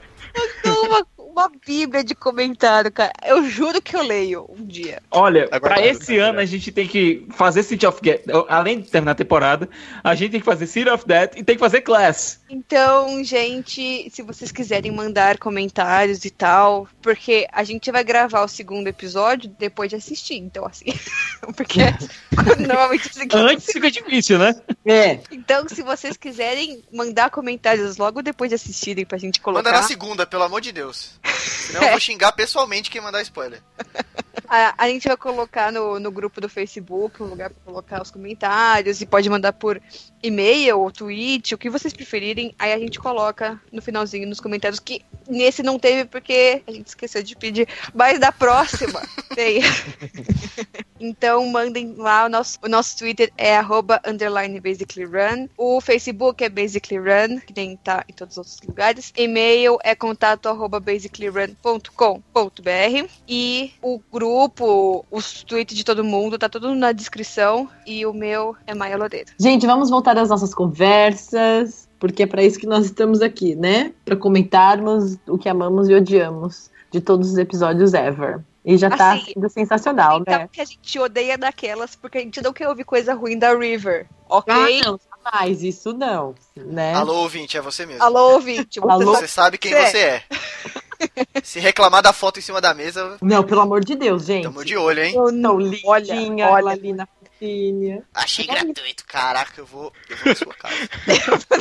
Speaker 2: Uma, uma bíblia de comentário, cara. Eu juro que eu leio um dia.
Speaker 3: Olha,
Speaker 1: Aguardado,
Speaker 3: pra esse
Speaker 1: aguardado.
Speaker 3: ano a gente tem que fazer City of Death. Além de terminar a temporada, a gente tem que fazer City of Death e tem que fazer Class.
Speaker 2: Então, gente, se vocês quiserem mandar comentários e tal, porque a gente vai gravar o segundo episódio depois de assistir. Então, assim. porque normalmente assim que
Speaker 3: Antes fica difícil, né?
Speaker 5: é.
Speaker 2: Então, se vocês quiserem mandar comentários logo depois de assistirem pra gente
Speaker 4: Manda
Speaker 2: colocar,
Speaker 4: na segunda, pelo amor de Deus. Senão eu vou xingar pessoalmente quem mandar spoiler.
Speaker 2: A, a gente vai colocar no, no grupo do Facebook um lugar pra colocar os comentários e pode mandar por e-mail ou tweet, o que vocês preferirem. Aí a gente coloca no finalzinho nos comentários que nesse não teve porque a gente esqueceu de pedir, mas da próxima tem. Então mandem lá o nosso, o nosso Twitter é arroba underline basically run. O Facebook é basically run, que nem tá em todos os outros lugares. E-mail é contato arroba basicallyrun.com.br e o grupo, os tweets de todo mundo, tá tudo na descrição. E o meu é Maia Loureiro.
Speaker 5: Gente, vamos voltar às nossas conversas, porque é para isso que nós estamos aqui, né? Para comentarmos o que amamos e odiamos de todos os episódios ever. E já tá
Speaker 2: Assim,
Speaker 5: sendo sensacional,
Speaker 2: então
Speaker 5: né?
Speaker 2: que a gente odeia daquelas, porque a gente não quer ouvir coisa ruim da River. Ok?
Speaker 5: Ah, não, jamais, isso não, né?
Speaker 4: Alô, ouvinte, é você mesmo.
Speaker 2: Alô, ouvinte. Você
Speaker 5: Alô?
Speaker 4: Você sabe quem
Speaker 2: Você
Speaker 4: você é. Se reclamar da foto em cima da mesa,
Speaker 5: Não, pelo amor de Deus, gente.
Speaker 4: tamo de olho, hein?
Speaker 2: Eu
Speaker 5: Não,
Speaker 2: Olha,
Speaker 5: lindinha,
Speaker 2: olha.
Speaker 5: ali na
Speaker 4: Achei gratuito. Caraca, eu vou, eu vou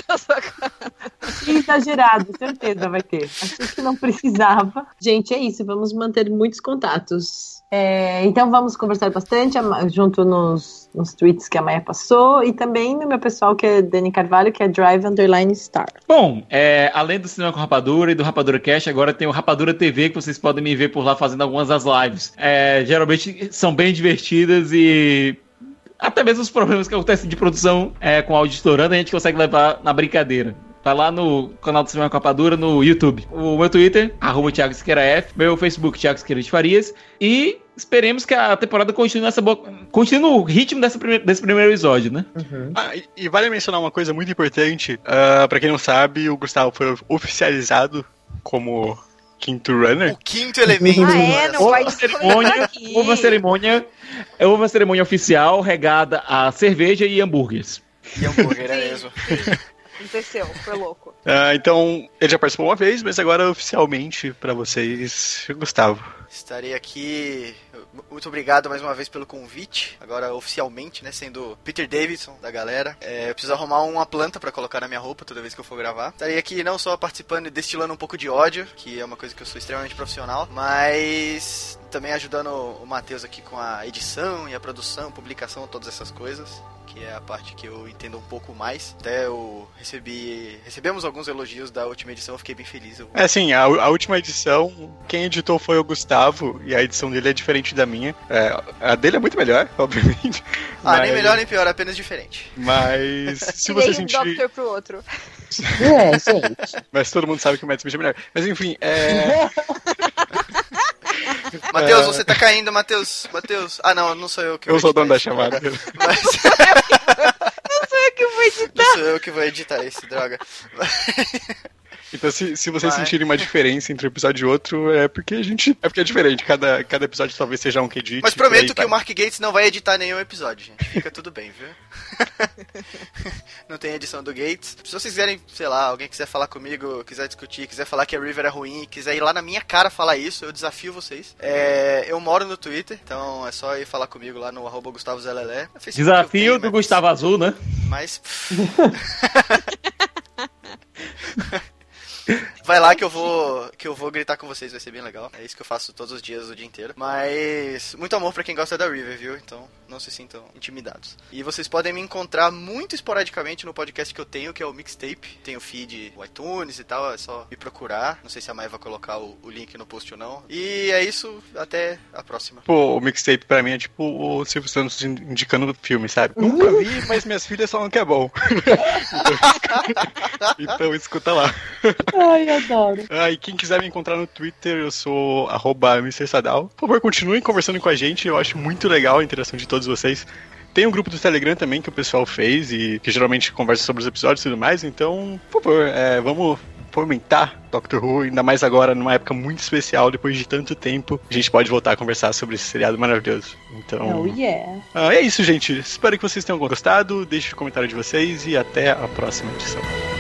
Speaker 4: na sua casa.
Speaker 5: Que exagerado, certeza vai ter. Achei que não precisava. Gente, é isso, vamos manter muitos contatos. É, então vamos conversar bastante junto nos, nos tweets que a Maia passou e também no meu pessoal que é Dani Carvalho, que é Drive Underline Star.
Speaker 3: Bom, é, além do Cinema com Rapadura e do Rapadura Cash, agora tem o Rapadura TV, que vocês podem me ver por lá fazendo algumas das lives. É, geralmente são bem divertidas e até mesmo os problemas que acontecem de produção é, com áudio estourando, a gente consegue levar na brincadeira. Tá lá no canal do Cinema com Rapadura no YouTube. O meu Twitter, arroba Thiago Siqueira F, meu Facebook, Thiago Siqueira de Farias. E esperemos que a temporada continue nessa boa. Continue no ritmo dessa prime- desse primeiro episódio, né?
Speaker 1: Ah, e, e vale mencionar uma coisa muito importante. ah, pra quem não sabe, o Gustavo foi oficializado como quinto runner.
Speaker 4: O quinto elemento.
Speaker 2: Ah, é? Não
Speaker 3: Houve
Speaker 2: vai
Speaker 3: uma cerimônia,
Speaker 2: aqui.
Speaker 3: houve uma cerimônia, houve uma cerimônia oficial regada a cerveja e hambúrgueres.
Speaker 4: E hambúrguer, é mesmo.
Speaker 2: Aconteceu, foi louco.
Speaker 1: Ah, então, ele já participou uma vez, mas agora oficialmente pra vocês, Gustavo.
Speaker 4: Estarei aqui. Muito obrigado mais uma vez pelo convite. Agora oficialmente, né? Sendo Peter Davidson da galera. É, eu preciso arrumar uma planta pra colocar na minha roupa toda vez que eu for gravar. Estarei aqui não só participando e destilando um pouco de ódio, que é uma coisa que eu sou extremamente profissional, mas também ajudando o Matheus aqui com a edição e a produção, publicação, todas essas coisas. Que é a parte que eu entendo um pouco mais. Até eu recebi. Recebemos alguns elogios da última edição, eu fiquei bem feliz. Eu
Speaker 1: É assim, a, a última edição, quem editou foi o Gustavo, e a edição dele é diferente da minha. É, a dele é muito melhor, obviamente.
Speaker 4: Ah,
Speaker 1: mas,
Speaker 4: nem melhor nem pior, apenas diferente.
Speaker 1: Mas se você
Speaker 2: um
Speaker 1: sentir.
Speaker 2: doctor pro outro.
Speaker 5: É, gente.
Speaker 1: Mas todo mundo sabe que o Matt Smith é melhor. Mas enfim, é.
Speaker 4: Matheus, você tá caindo, Matheus. Matheus. Ah, não, não sou eu que
Speaker 1: Eu sou o dono da chamada.
Speaker 4: Mas
Speaker 2: Não sou eu que vou editar.
Speaker 4: não sou eu que vou editar esse, droga.
Speaker 1: Então, se, se vocês
Speaker 4: Vai.
Speaker 1: sentirem uma diferença entre um episódio e outro, é porque a gente. É porque é diferente. Cada, cada episódio talvez seja um que edite.
Speaker 4: Mas
Speaker 1: por aí
Speaker 4: prometo que
Speaker 1: vai.
Speaker 4: o Mark Gates não vai editar nenhum episódio, gente. Fica tudo bem, viu? Não tem edição do Gates. Se vocês quiserem, sei lá, alguém quiser falar comigo, quiser discutir, quiser falar que a River é ruim, quiser ir lá na minha cara falar isso, eu desafio vocês. É, eu moro no Twitter, então é só ir falar comigo lá no arroba Gustavo Zelelé.
Speaker 3: Desafio
Speaker 4: tenho,
Speaker 3: do
Speaker 4: mas-
Speaker 3: Gustavo Azul, né?
Speaker 4: Mas. Vai lá que eu vou que eu vou gritar com vocês, vai ser bem legal. É isso que eu faço todos os dias, o dia inteiro. Mas muito amor pra quem gosta da River, viu? Então não se sintam intimidados. E vocês podem me encontrar muito esporadicamente no podcast que eu tenho, que é o Mixtape. Tem o feed o iTunes e tal, é só me procurar. Não sei se a Maia vai colocar o, o link no post ou não. E é isso, até a próxima.
Speaker 1: Pô, o mixtape pra mim é tipo o Silvio Santos indicando filme, sabe? Nunca vi, mas minhas filhas falam que é bom. então, escuta lá.
Speaker 5: Ai, adoro.
Speaker 1: Ah, e quem quiser me encontrar no Twitter, eu sou arroba Mr. Sadal. Por favor, continuem conversando com a gente, eu acho muito legal a interação de todos vocês. Tem um grupo do Telegram também que o pessoal fez e que geralmente conversa sobre os episódios e tudo mais, então, por favor, é, vamos fomentar Doctor Who, ainda mais agora, numa época muito especial, depois de tanto tempo, a gente pode voltar a conversar sobre esse seriado maravilhoso. Então,
Speaker 5: Oh, yeah.
Speaker 1: ah, é isso, gente. Espero que vocês tenham gostado. Deixe o comentário de vocês e até a próxima edição.